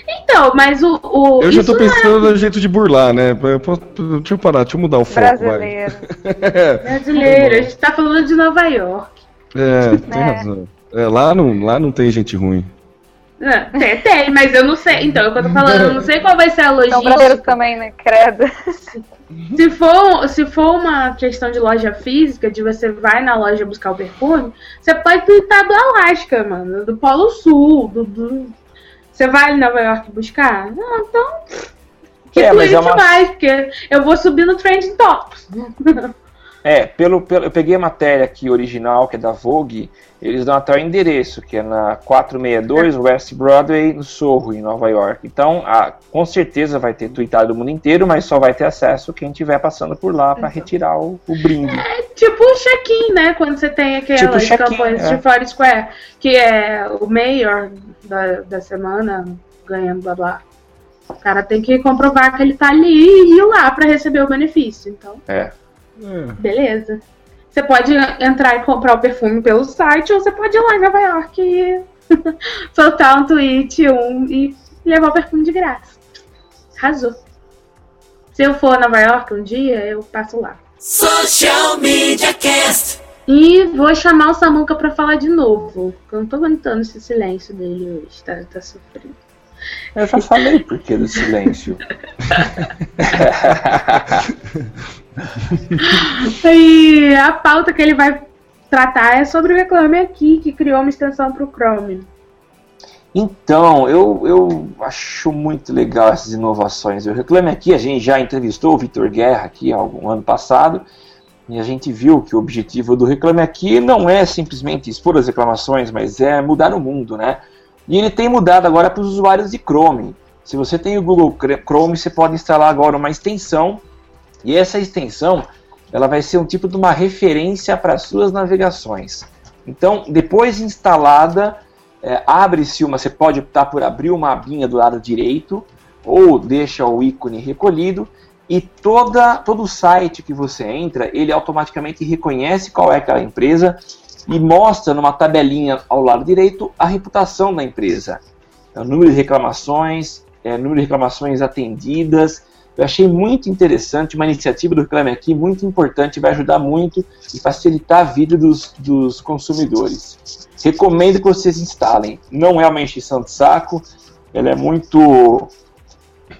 Então, mas o. o Eu já tô pensando no jeito de burlar, né? Eu posso- Deixa eu parar, deixa eu mudar o foco. Brasileiro. é <laughs> brasileiro. A gente tá falando de Nova York. É, tem É. razão. É, lá, não, lá não tem gente ruim. Não, tem, tem, mas eu não sei. Então, é o que eu tô falando. Eu não sei qual vai ser a São logística. brasileiros também, né? Credo. Se for, se for uma questão de loja física, de você vai na loja buscar o perfume, você pode twittar do Alasca, mano, do Polo Sul, do, do- Você vai em Nova York buscar? Não, então. Que É, mas tweet é uma- mais, porque eu vou subir no Trending Tops. <laughs> É, pelo, pelo, eu peguei a matéria aqui original, que é da Vogue, eles dão até o endereço, que é na 462 West Broadway, no Sorro, em Nova York. Então, a, com certeza vai ter tweetado do mundo inteiro, mas só vai ter acesso quem estiver passando por lá para retirar o, o brinde. É tipo o check-in, né? Quando você tem aquelas Tipo campanhas é. de Florida Square, que é o mayor da, da semana ganhando blá blá. O cara tem que comprovar que ele tá ali e ir lá pra receber o benefício. Então. É. É. Beleza. Você pode entrar e comprar o perfume pelo site, ou você pode ir lá em Nova York e <laughs> soltar um tweet um, e levar o perfume de graça. Arrasou. Se eu for a Nova York um dia, eu passo lá. Social Media Cast. E vou chamar o Samuca pra falar de novo. porque Eu não tô aguentando esse silêncio dele hoje, tá, tá sofrendo. Eu já falei por que do silêncio. <laughs> <laughs> E a pauta que ele vai tratar é sobre o Reclame Aqui, que criou uma extensão pro Chrome. Então, eu, eu acho muito legal essas inovações. Eu reclame aqui, a gente já entrevistou o Vitor Guerra aqui algum ano passado, e a gente viu que o objetivo do Reclame Aqui não é simplesmente expor as reclamações, mas é mudar o mundo, né? E ele tem mudado agora para os usuários de Chrome. Se você tem o Google Chrome, você pode instalar agora uma extensão, e essa extensão ela vai ser um tipo de uma referência para as suas navegações. Então, depois de instalada, é, abre-se uma, você pode optar por abrir uma abinha do lado direito ou deixa o ícone recolhido e toda, todo o site que você entra, ele automaticamente reconhece qual é aquela empresa e mostra numa tabelinha ao lado direito a reputação da empresa. É o número de reclamações, é, número de reclamações atendidas. Eu achei muito interessante, uma iniciativa do Reclame Aqui, muito importante, vai ajudar muito e facilitar a vida dos, dos consumidores. Recomendo que vocês instalem. Não é uma encheção de saco, ela é muito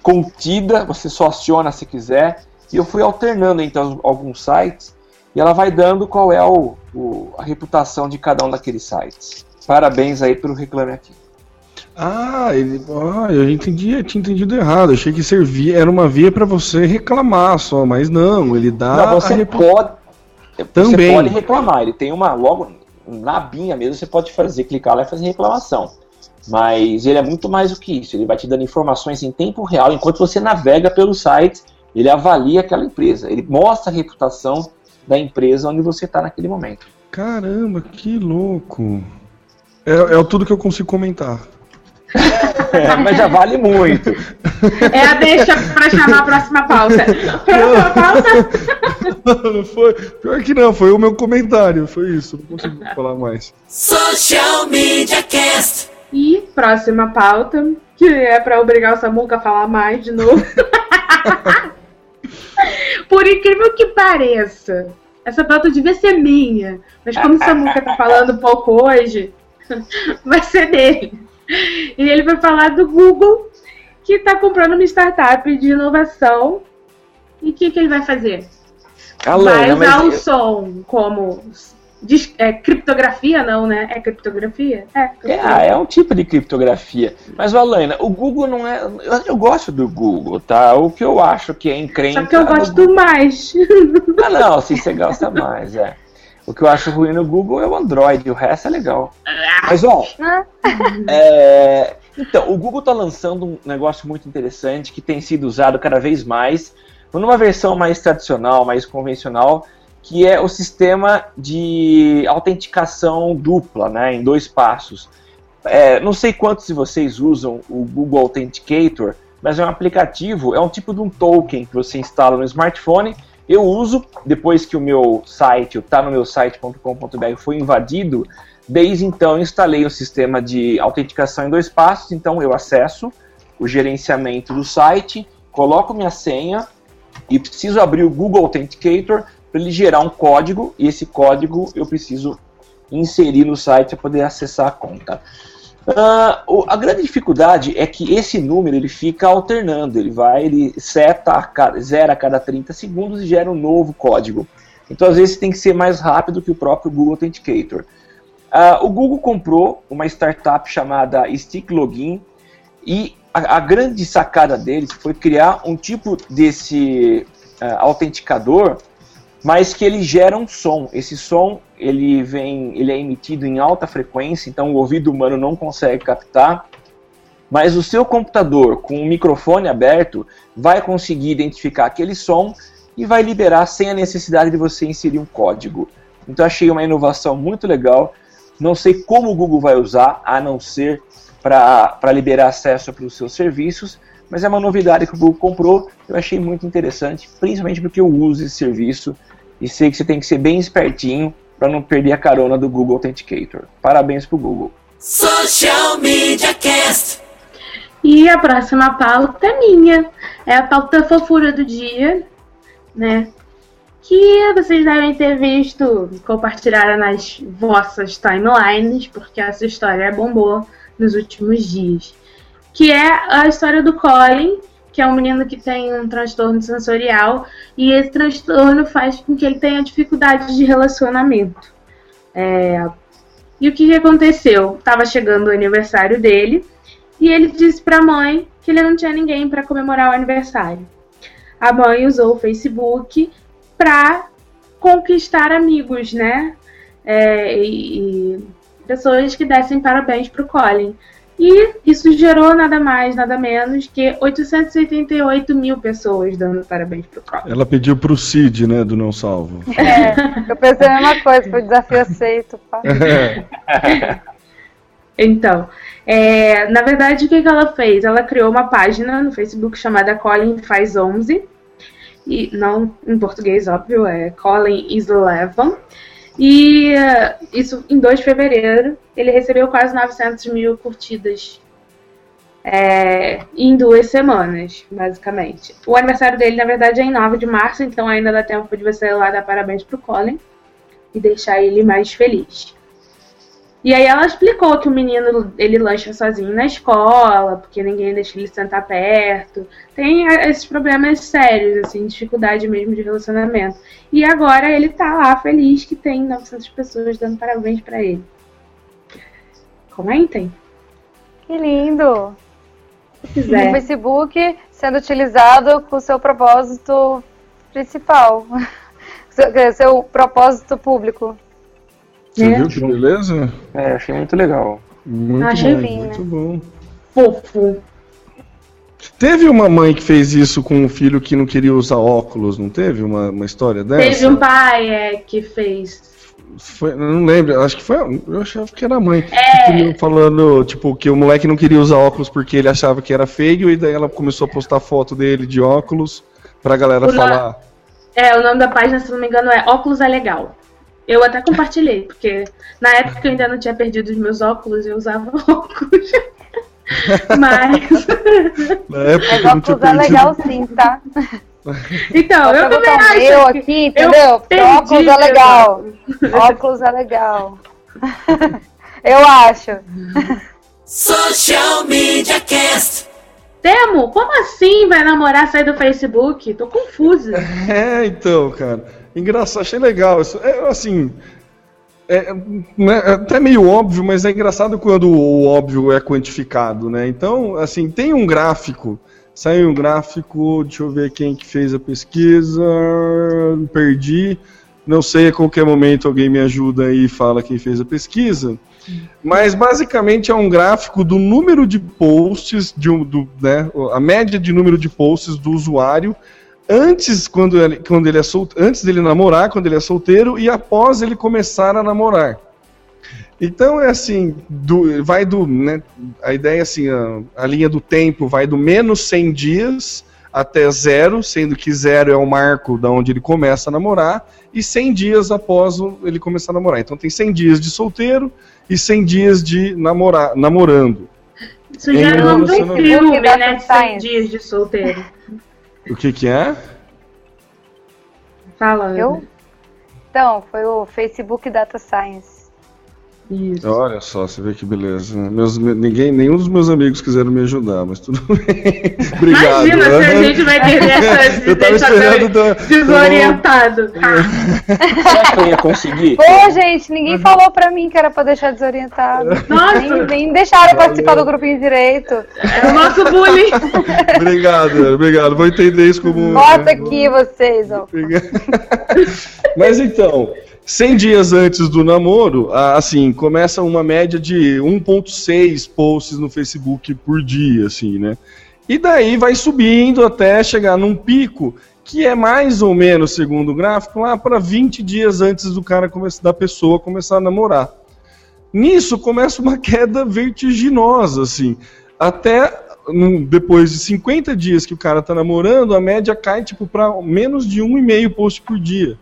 contida, você só aciona se quiser. E eu fui alternando então alguns sites e ela vai dando qual é o, o, a reputação de cada um daqueles sites. Parabéns aí pelo Reclame Aqui. Ah, ele, ah, eu entendi, eu tinha entendido errado. Eu achei que servia, era uma via para você reclamar só, mas não, ele dá. Não, você repu... pode. Também. Você pode reclamar. Ele tem uma logo na binha mesmo. Você pode fazer, clicar lá e fazer reclamação. Mas ele é muito mais do que isso. Ele vai te dando informações em tempo real enquanto você navega pelo site. Ele avalia aquela empresa. Ele mostra a reputação da empresa onde você está naquele momento. Caramba, que louco! É, é tudo que eu consigo comentar. É, mas já vale muito. É a deixa para chamar a próxima pauta. Próxima pauta? <laughs> Não foi. Pior que não, foi o meu comentário. Foi isso. Não consigo falar mais. Social Media Cast. E próxima pauta, que é para obrigar o Samuca a falar mais de novo. <laughs> Por incrível que pareça, essa pauta devia ser minha. Mas como o Samuca tá falando pouco hoje, <laughs> vai ser dele. E ele vai falar do Google, que está comprando uma startup de inovação. E o que, que ele vai fazer? vai usar o som como é, criptografia, não, né? É criptografia? É, criptografia. É, é, um tipo de criptografia. Mas, Alana, o Google não é. Eu, eu, gosto do Google, tá? O que eu acho que é encrenca. Só que eu gosto mais. Ah, não, sim, você gosta mais, é. O que eu acho ruim no Google é o Android, o resto é legal. Mas, ó. é, então, o Google está lançando um negócio muito interessante que tem sido usado cada vez mais, numa versão mais tradicional, mais convencional, que é o sistema de autenticação dupla, né, em dois passos. É, não sei quantos de vocês usam o Google Authenticator, mas é um aplicativo, é um tipo de um token que você instala no smartphone eu uso, depois que o meu site, o tá no meu site.com.br foi invadido, desde então instalei o um sistema de autenticação em dois passos, então eu acesso o gerenciamento do site, coloco minha senha e preciso abrir o Google Authenticator para ele gerar um código e esse código eu preciso inserir no site para poder acessar a conta. Uh, a grande dificuldade é que esse número ele fica alternando, ele vai, ele seta a cada, zera a cada 30 segundos e gera um novo código. Então, às vezes, tem que ser mais rápido que o próprio Google Authenticator. Uh, o Google comprou uma startup chamada Stick Login e a, a grande sacada deles foi criar um tipo desse uh, autenticador mas que ele gera um som. Esse som ele vem, ele é emitido em alta frequência, então o ouvido humano não consegue captar. Mas o seu computador com o microfone aberto vai conseguir identificar aquele som e vai liberar sem a necessidade de você inserir um código. Então achei uma inovação muito legal. Não sei como o Google vai usar, a não ser para liberar acesso para os seus serviços, mas é uma novidade que o Google comprou. Eu achei muito interessante, principalmente porque eu uso esse serviço e sei que você tem que ser bem espertinho para não perder a carona do Google Authenticator. Parabéns pro Google. Social Media Cast. E a próxima pauta é minha. É a pauta fofura do dia, né? Que vocês devem ter visto compartilhada nas vossas timelines, porque essa história bombou nos últimos dias. Que é a história do Colin, que é um menino que tem um transtorno sensorial e esse transtorno faz com que ele tenha dificuldades de relacionamento. É... E o que, que aconteceu? Tava chegando o aniversário dele e ele disse para a mãe que ele não tinha ninguém para comemorar o aniversário. A mãe usou o Facebook para conquistar amigos, né? É, e, e pessoas que dessem parabéns para o Colin. E isso gerou nada mais, nada menos que 888 mil pessoas dando parabéns pro Copa. Ela pediu pro Cid, né, do Não Salvo. É, eu pensei a mesma coisa, foi desafio aceito. Pá. É. <laughs> então, é, na verdade, o que, que ela fez? Ela criou uma página no Facebook chamada Colin Faz 11, e não em português, óbvio, é Colin is 11. E uh, isso em 2 de fevereiro. Ele recebeu quase 900 mil curtidas é, em duas semanas, basicamente. O aniversário dele, na verdade, é em 9 de março, então ainda dá tempo de você ir lá dar parabéns pro Colin e deixar ele mais feliz. E aí ela explicou que o menino ele lancha sozinho na escola, porque ninguém deixa ele sentar perto. Tem esses problemas sérios, assim, dificuldade mesmo de relacionamento. E agora ele tá lá feliz que tem 900 pessoas dando parabéns para ele. Comentem. Que lindo! Se O quiser. Facebook sendo utilizado com o seu propósito principal. <laughs> Seu propósito público. Você É. viu que beleza? É, achei muito legal. Muito Achei bom, bem, muito bom. Fofo. Teve uma mãe que fez isso com um filho que não queria usar óculos, não teve uma, uma história dessa? Teve um pai é, que fez. Foi, não lembro, acho que foi. Eu achava que era a mãe. É. Que falando, tipo, que o moleque não queria usar óculos porque ele achava que era feio, e daí ela começou a postar foto dele de óculos pra galera O falar. É, o nome da página, se não me engano, é Óculos é Legal. Eu até compartilhei, porque na época eu ainda não tinha perdido os meus óculos, eu usava <laughs> óculos. Mas. Na época Mas que eu não tinha óculos é legal sim, tá? Então, eu Vou também acho. meu que- aqui, entendeu? perdi óculos é legal. Óculos é legal. <laughs> Eu acho. Social Media Cast. Temo, como assim vai namorar sair do Facebook? Tô confusa. <laughs> É, então, cara. Engraçado, achei legal. Isso, é, assim. É, né, é até meio óbvio, mas é engraçado quando o óbvio é quantificado, né? Então, assim, tem um gráfico. Saiu um gráfico, deixa eu ver quem que fez a pesquisa. Perdi. Não sei, a qualquer momento alguém me ajuda aí e fala quem fez a pesquisa. Mas basicamente é um gráfico do número de posts, de do, né, a média de número de posts do usuário antes quando ele, quando ele é sol, antes dele namorar, quando ele é solteiro e após ele começar a namorar. Então é assim, do, vai do, né, a ideia é assim, a, a linha do tempo vai do menos 100 dias até zero, sendo que zero é o marco da onde ele começa a namorar e 100 dias após o- ele começar a namorar. Então tem 100 dias de solteiro e 100 dias de namorar, namorando. Isso já é um filme, né? De 100 Science. dias de solteiro. O que que é? Fala. Eu? Então, foi o Facebook Data Science. Isso. Olha só, você vê que beleza. Meus, ninguém, nenhum dos meus amigos quiseram me ajudar, mas tudo <laughs> bem. Obrigado. Imagina se a né? gente vai ter essa <laughs> Eu tava esperando da- desorientado. Será que eu ia conseguir? Pô, gente, ninguém falou pra mim que era pra deixar desorientado. Nossa. Nem, nem deixaram participar do grupinho direito. É o nosso bullying. <laughs> Obrigado, obrigado. Vou entender isso como. Bota aqui vocês, ó. Mas então, 100 dias antes do namoro, assim, começa uma média de 1.6 posts no Facebook por dia, assim, né? E daí vai subindo até chegar num pico que é mais ou menos, segundo o gráfico, lá para 20 dias antes do cara começar, da pessoa começar a namorar. Nisso começa uma <laughs> queda vertiginosa, assim. Até depois de 50 dias que o cara tá namorando, a média cai tipo para menos de um e meio post por dia.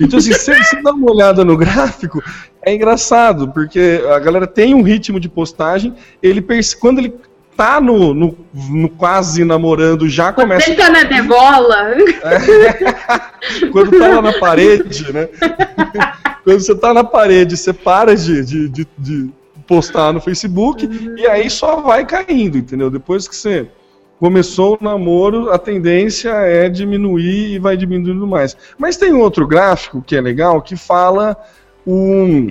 Então, assim, se você dá uma olhada no gráfico, é engraçado, porque a galera tem um ritmo de postagem, ele quando ele tá no, no, no quase namorando, já começa. Ele tá na degola. <laughs> Quando tá lá na parede, né? <laughs> Quando você tá na parede, você para de, de, de, de postar no Facebook e aí só vai caindo, entendeu? Depois que você começou o namoro, a tendência é diminuir e vai diminuindo mais. Mas tem outro gráfico que é legal que fala um,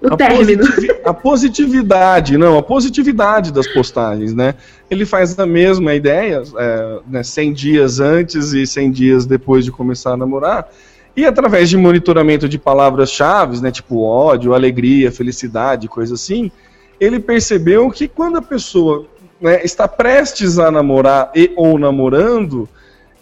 O a, positivi- a positividade, não, a positividade das postagens, né? Ele faz a mesma ideia, é, né, 100 dias antes e 100 dias depois de começar a namorar, e através de monitoramento de palavras-chave, né, tipo ódio, alegria, felicidade, coisa assim, ele percebeu que quando a pessoa né, está prestes a namorar e ou namorando,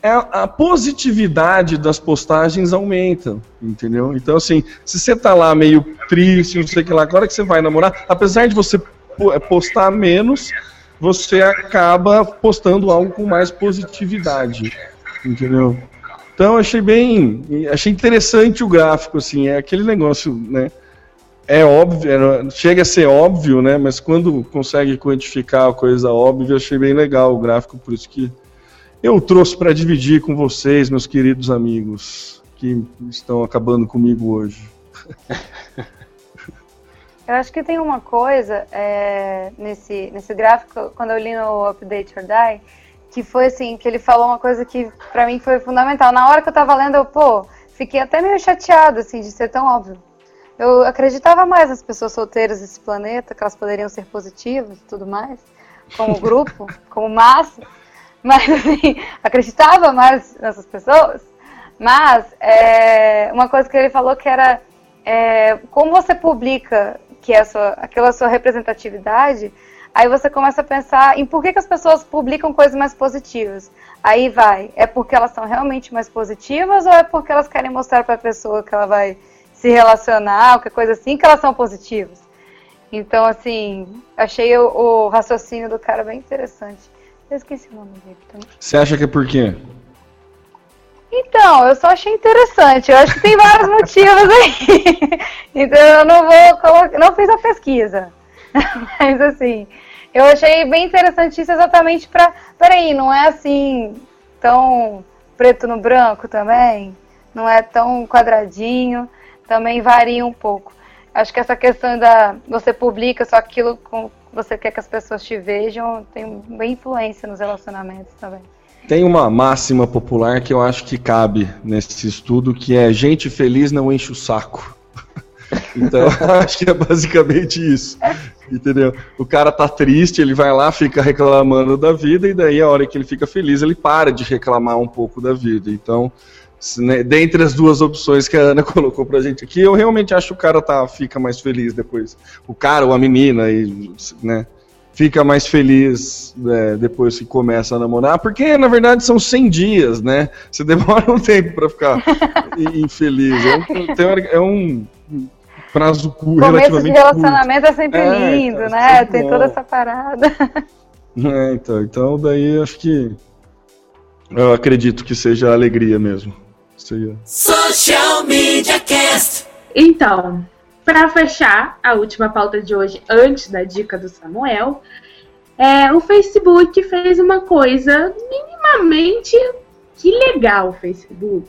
é a, a positividade das postagens aumenta, entendeu? Então, assim, se você tá lá meio triste, não sei o que lá, agora que você vai namorar, apesar de você po- postar menos, você acaba postando algo com mais positividade, entendeu? Então achei bem, achei interessante o gráfico, assim, é aquele negócio, né? É óbvio, é, chega a ser óbvio, né? Mas quando consegue quantificar a coisa óbvia, achei bem legal o gráfico, por isso que eu trouxe para dividir com vocês, meus queridos amigos, que estão acabando comigo hoje. <laughs> Eu acho que tem uma coisa é, nesse, nesse gráfico, quando eu li no Update or Die, que foi assim, que ele falou uma coisa que para mim foi fundamental. Na hora que eu tava lendo, eu, pô, fiquei até meio chateado, assim, de ser tão óbvio. Eu acreditava mais nas pessoas solteiras desse planeta, que elas poderiam ser positivas e tudo mais, como <laughs> grupo, como massa. Mas, assim, acreditava mais nessas pessoas. Mas, é, uma coisa que ele falou que era é, como você publica que é a sua, aquela sua representatividade, aí você começa a pensar em por que, que as pessoas publicam coisas mais positivas. Aí vai, é porque elas são realmente mais positivas ou é porque elas querem mostrar para a pessoa que ela vai se relacionar, qualquer coisa assim, que elas são positivas. Então, assim, achei o, o raciocínio do cara bem interessante. Eu esqueci o nome dele também. Você acha que é por quê? Então, eu só achei interessante. Eu acho que tem vários <laughs> motivos aí. então eu não vou colocar. Não fiz a pesquisa. <laughs> Mas assim, eu achei bem interessante isso exatamente para. Peraí, não é assim tão preto no branco também? Não é tão quadradinho? Também varia um pouco. Acho que essa questão da. Você publica só aquilo que você quer que as pessoas te vejam, tem bem influência nos relacionamentos também. Tem uma máxima popular que eu acho que cabe nesse estudo, que é gente feliz não enche o saco. <laughs> Então, <laughs> acho que é basicamente isso. Entendeu? O cara tá triste, ele vai lá, fica reclamando da vida, e daí a hora que ele fica feliz, ele para de reclamar um pouco da vida. Então, né, dentre as duas opções que a Ana <laughs> colocou pra gente aqui, eu realmente acho que o cara tá, fica mais feliz depois. O cara ou a menina, e, né? fica mais feliz né, depois que começa a namorar, porque na verdade são 100 dias, né? Você <laughs> demora um tempo para ficar infeliz. É um, é um prazo curto, relativamente de relacionamento curto. é sempre é, lindo, então, né? Tem bom. toda essa parada. <laughs> É, então, então daí acho que eu acredito que seja alegria mesmo. Social Media Cast. Então, para fechar a última pauta de hoje, antes da dica do Samuel, é, o Facebook fez uma coisa minimamente que legal. O Facebook.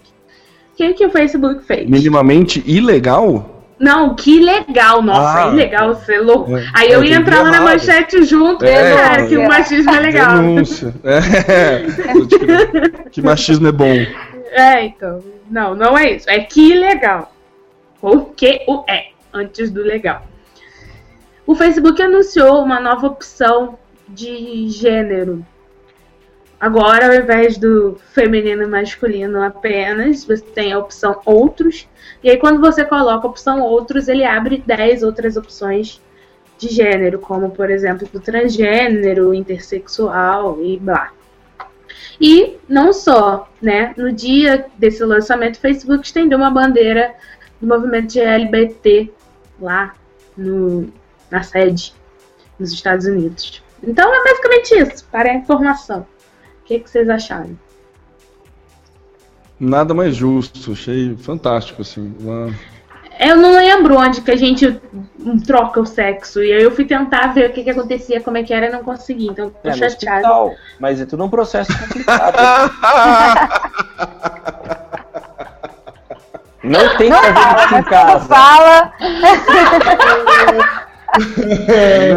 O que, que o Facebook fez? Minimamente ilegal? Não, que legal, nossa, ah, ilegal, você é louco. É, Aí eu ia entrar lá na manchete junto, é, cara, que o machismo é legal. Denúncia. É. <laughs> que machismo é bom. É, então. Não, não é isso. É que legal. O que o é antes do legal. O Facebook anunciou uma nova opção de gênero. Agora, ao invés do feminino e masculino apenas, você tem a opção outros. E aí, quando você coloca a opção outros, ele abre 10 outras opções de gênero, como, por exemplo, do transgênero, intersexual e blá. E não só, né? No dia desse lançamento, o Facebook estendeu uma bandeira do movimento LGBT lá no, na sede nos Estados Unidos. Então é basicamente isso, para a informação. O que, que vocês acharam? Nada mais justo, achei fantástico, assim. Uma... Eu não lembro onde que a gente troca o sexo. E aí eu fui tentar ver o que, que acontecia, como é que era e não consegui. Então tô é, chateada. Mas é tudo um processo complicado. <laughs> Não tem que <laughs> fazer isso em casa. Fala.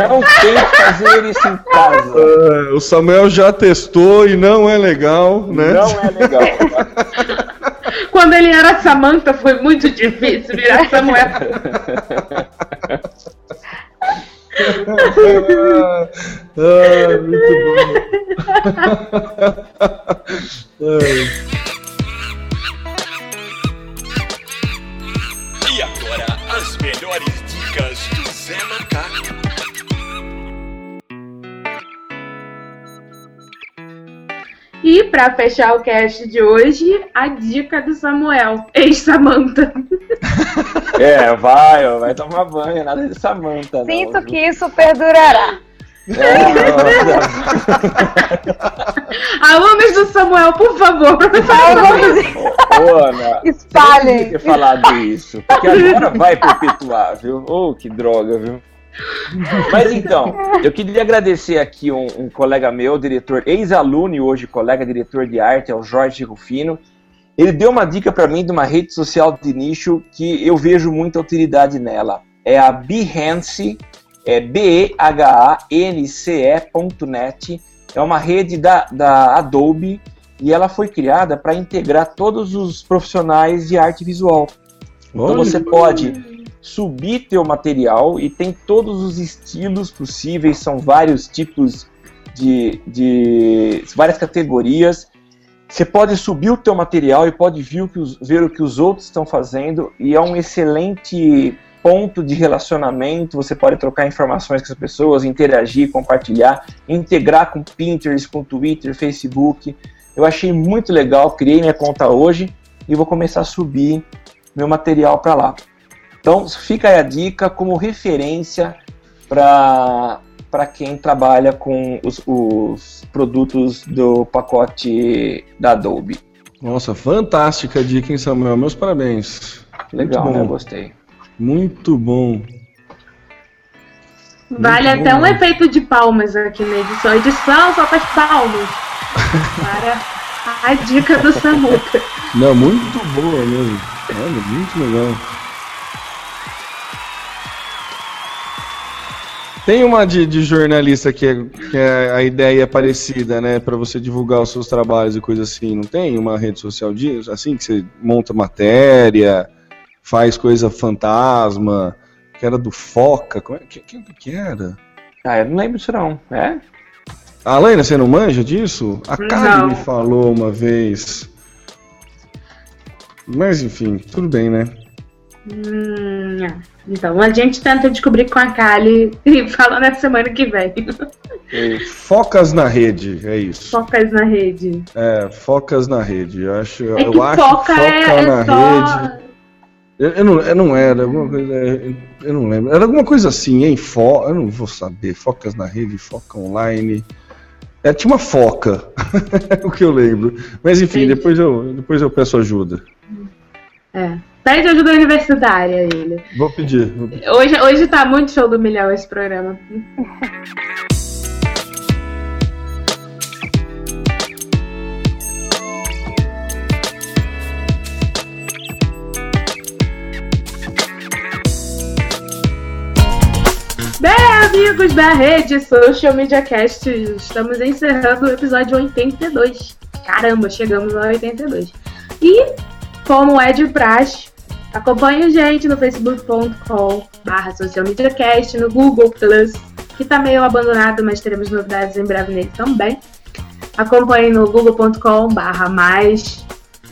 Não tem que fazer isso em casa. Uh, o Samuel já testou e não é legal, né? Não é legal. <laughs> Quando ele era Samantha foi muito difícil virar <laughs> Samuel. ah, muito bom. E para fechar o cast de hoje, a dica do Samuel, ex-Samanta. <laughs> É, vai, vai tomar banho, nada de Samanta. Sinto não, que isso perdurará. É, <laughs> Alunos do Samuel, por favor. Ana, Espalhem. Não ter falado isso, porque agora vai perpetuar, viu? Oh, que droga, viu? Mas então, eu queria agradecer aqui um, um colega meu, diretor, ex-aluno e hoje colega diretor de arte, é o Jorge Rufino. Ele deu uma dica para mim de uma rede social de nicho que eu vejo muita utilidade nela. É a Behance, é B-E-H-A-N-C-E.net. É uma rede da, da Adobe e ela foi criada para integrar todos os profissionais de arte visual. Então você pode subir teu material e tem todos os estilos possíveis, são vários tipos de, de várias categorias. Você pode subir o teu material e pode ver o que os, ver o que os outros estão fazendo e é um excelente ponto de relacionamento. Você pode trocar informações com as pessoas, interagir, compartilhar, integrar com Pinterest, com Twitter, Facebook. Eu achei muito legal, criei minha conta hoje e vou começar a subir meu material para lá. Então fica aí a dica como referência para quem trabalha com os, os produtos do pacote da Adobe. Nossa, fantástica dica, hein, Samuel? Meus parabéns. Legal, Muito né? bom. Gostei. Muito bom. Vale Muito até bom, um né? efeito de palmas aqui na edição. Edição só faz palmas. Para a dica do Samuca. Não, muito boa mesmo. Olha, muito legal. Tem uma de, de jornalista que, é, que é a ideia é parecida, né? Pra você divulgar os seus trabalhos e coisa assim. Não tem uma rede social disso? Assim que você monta matéria, faz coisa fantasma, que era do Foca. Como é, que, que, que era? Ah, eu não lembro disso não. É? Alaina, você não manja disso? A Não. me falou uma vez. Mas enfim, tudo bem, né? Hum, é. então, a gente tenta descobrir com a Kali e <laughs> fala na semana que vem. Focas na rede, é isso. Focas na rede. É, focas na rede. Eu acho, É que eu acho foca é, é na só. rede. Eu, eu não, eu não era, alguma coisa. Eu, eu não lembro. Era alguma coisa assim, hein? Fo, eu não vou saber. Focas na rede, foca online. É, tinha uma foca, <laughs> o que eu lembro. Mas enfim, Entendi. depois eu, depois eu peço ajuda. É. Pede ajuda universitária ele. Vou pedir. Vou pedir. Hoje, hoje tá muito show do milhão esse programa. Bem, amigos da rede Social Media Cast, estamos encerrando o episódio 82. Caramba, chegamos ao 82. E, como é de praxe, acompanhe a gente no facebook.com barra socialmediacast, no Google Plus, que tá meio abandonado, mas teremos novidades em breve nele também. Acompanhe no google.com barra mais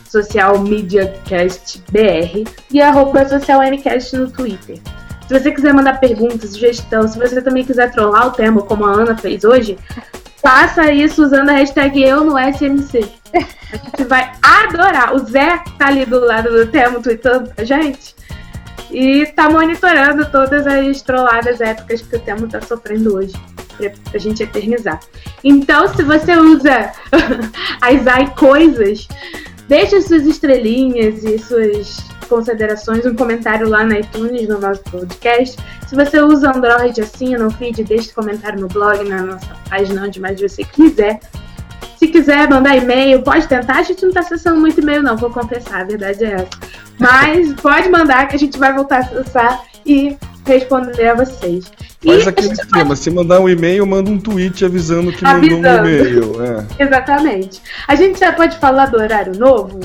Social Media Cast BR e arroba Social MCast no Twitter. Se você quiser mandar perguntas, sugestão, se você também quiser trollar o tema, como a Ana fez hoje, faça isso usando a hashtag eu no SMC. Gente vai adorar. O Zé tá ali do lado do tema, tweetando pra gente. E tá monitorando todas as trolladas épicas que o Temo tá sofrendo hoje. Pra, pra gente eternizar. Então, se você usa <laughs> as AI coisas, deixe suas estrelinhas e suas considerações, um comentário lá na iTunes, no nosso podcast. Se você usa Android, assina o feed, deixe comentário no blog, na nossa página, onde mais você quiser. Se quiser mandar e-mail, pode tentar. A gente não tá acessando muito e-mail, não, vou confessar, a verdade é essa. Mas pode mandar que a gente vai voltar a acessar e responder a vocês. E aquele esquema. Se mandar um e-mail, manda um tweet avisando que mandou um Avisando. e-mail. É. <laughs> Exatamente. A gente já pode falar do horário novo?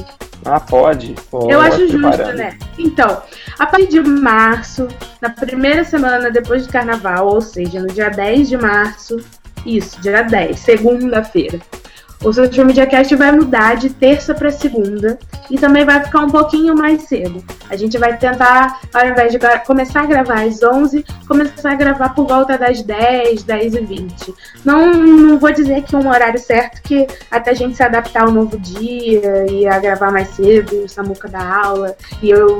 Ah, pode. Eu acho justo, preparando. né? Então, a partir de março, na primeira semana depois do carnaval, ou seja, no dia 10 de março, isso, dia 10, segunda-feira. O Social Media Cast vai mudar de terça para segunda e também vai ficar um pouquinho mais cedo. A gente vai tentar, ao invés de começar a gravar às 11, começar a gravar por volta das 10, 10 e 20. Não, não vou dizer que é um horário certo, que até a gente se adaptar ao novo dia e a gravar mais cedo, o Samuca da aula, e eu,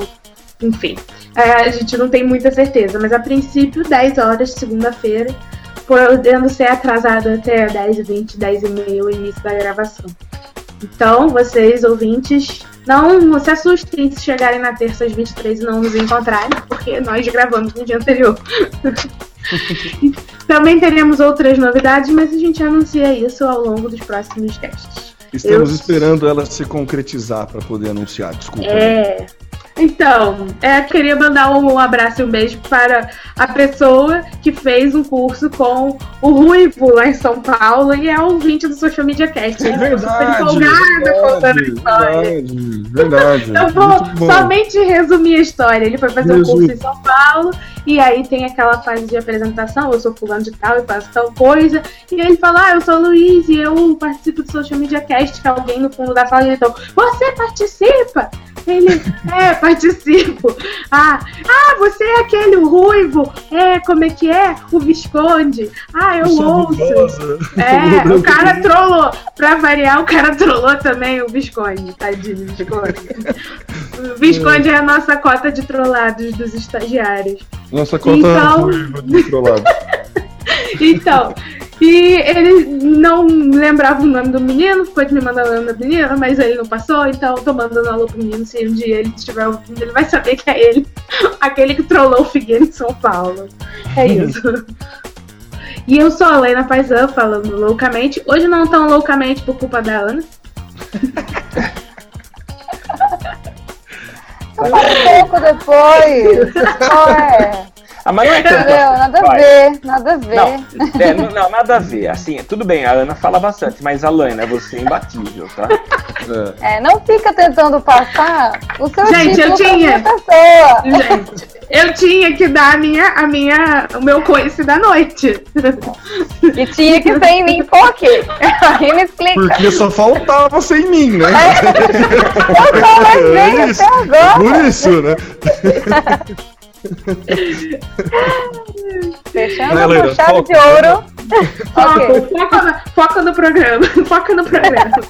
enfim. É, a gente não tem muita certeza, mas a princípio, 10 horas, segunda-feira, podendo ser atrasado até 10 e 20, 10 e meia o início da gravação. Então, vocês, ouvintes, Não se assustem se chegarem na terça às 23 e não nos encontrarem, porque nós gravamos no dia anterior. <laughs> Também teremos outras novidades, mas a gente anuncia isso ao longo dos próximos testes. Estamos Eu... esperando ela se concretizar para poder anunciar, desculpa. É. Então, é, queria mandar um abraço e um beijo para a pessoa que fez um curso com o Ruivo lá em São Paulo e é ouvinte do Social Media Cast. É verdade, empolgada contando a história. Verdade, verdade. <laughs> Eu vou somente resumir a história. Ele foi fazer um curso em São Paulo e aí tem aquela fase de apresentação, eu sou fulano de tal e faço tal coisa. E aí ele fala, ah, eu sou o Luiz e eu participo do Social Media Cast, que é alguém no fundo da sala e então, você participa? Ele, é, participo. Ah, ah, você é aquele ruivo. É, como é que é? O Visconde. Ah, eu ouço. É, o cara trollou. Pra variar, o cara trollou também o Visconde. Tadinho, Visconde. O Visconde é. é a nossa cota de trollados dos estagiários. Nossa cota então... de trollados. <laughs> então, e ele não lembrava o nome do menino, ficou de me mandar o nome do menino, mas ele não passou, então eu tô mandando alô pro menino. Se um dia ele estiver ouvindo, ele vai saber que é ele, <laughs> aquele que trollou o Figueiredo em São Paulo. É isso. e eu sou a Lena Paisan, falando loucamente. Hoje não tão loucamente por culpa da Ana. <laughs> Um pouco depois. <laughs> é? Ah, mas não é tanto. Não, nada a ver, nada a ver. Não, é, não, não, nada a ver. Assim, tudo bem, a Ana fala bastante, mas a Lana, você é imbatível, tá? É, não fica tentando passar o seu Gente, eu tinha. Pessoa. Gente, eu tinha que dar a minha, a minha, o meu coice da noite. E tinha que ser em mim por quê? Aí me explica. Porque só faltava você em mim, né? É. Eu só mais bem é até agora. Por isso, né? <laughs> Fechando Vai, com chave de ouro. okay. foca, foca no programa. <laughs> Foca no programa.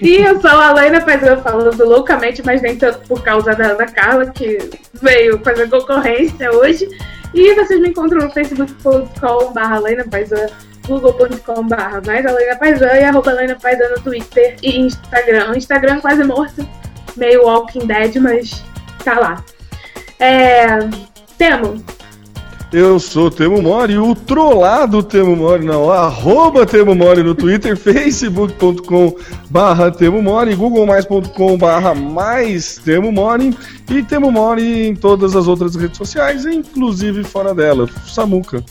E eu sou a Laina Pedro falando loucamente, mas nem tanto por causa da Ana Carla, que veio fazer concorrência hoje. E vocês me encontram no facebook.com.br google.com.br mais a Paisan e arroba Laina Paisan no Twitter e Instagram. O Instagram quase morto, meio Walking Dead, mas tá lá. É... Temo. Eu sou Temo Mori, o trollado Temo Mori, não, arroba Temo Mori no Twitter, <laughs> facebook.com barra Temo Mori, googlemais.com barra mais Temo Mori e Temo Mori em todas as outras redes sociais, inclusive fora dela, Samuca.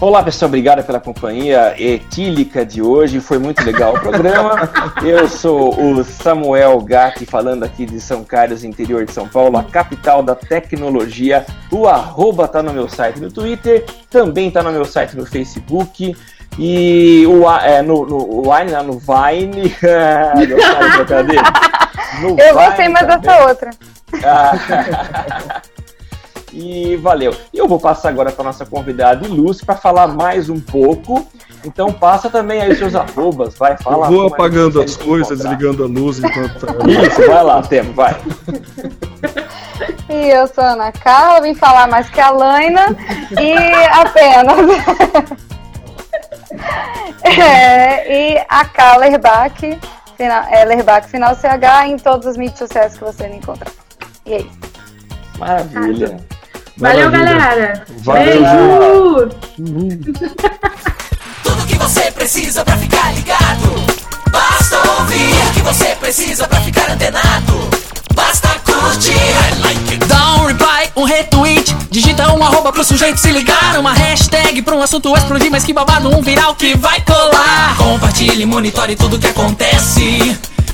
Olá pessoal, obrigado pela companhia etílica de hoje, foi muito legal o programa. <laughs> Eu sou o Samuel Gatti, falando aqui de São Carlos, interior de São Paulo, a capital da tecnologia. O arroba tá no meu site no Twitter, também tá no meu site no Facebook. E o, é, no, no, Vine, no Vine. <laughs> no Eu gostei mais dessa outra. <laughs> E valeu. E eu vou passar agora para nossa convidada Lúcia para falar mais um pouco. Então passa também aí os seus arrobas, vai, fala. Eu vou apagando as coisas, desligando a luz enquanto tá... Isso, vai lá, Tempo, vai. E eu sou a Ana Carla, vim falar mais que a Laina e apenas. <laughs> é, e a Carla Lerbach, final, é, Lerbach final CH em todas as mídias sociais que você me encontrar. E é isso. Maravilha. Valeu, galera. Valeu. Beijo. Tudo que você precisa pra ficar ligado. Basta ouvir o que você precisa pra ficar antenado. Basta curtir. I like it. Dá um reply, um retweet. Digita um arroba pro sujeito se ligar. Uma hashtag pra um assunto explodir. Mas que babado, um viral que vai colar. Compartilhe, monitore tudo que acontece.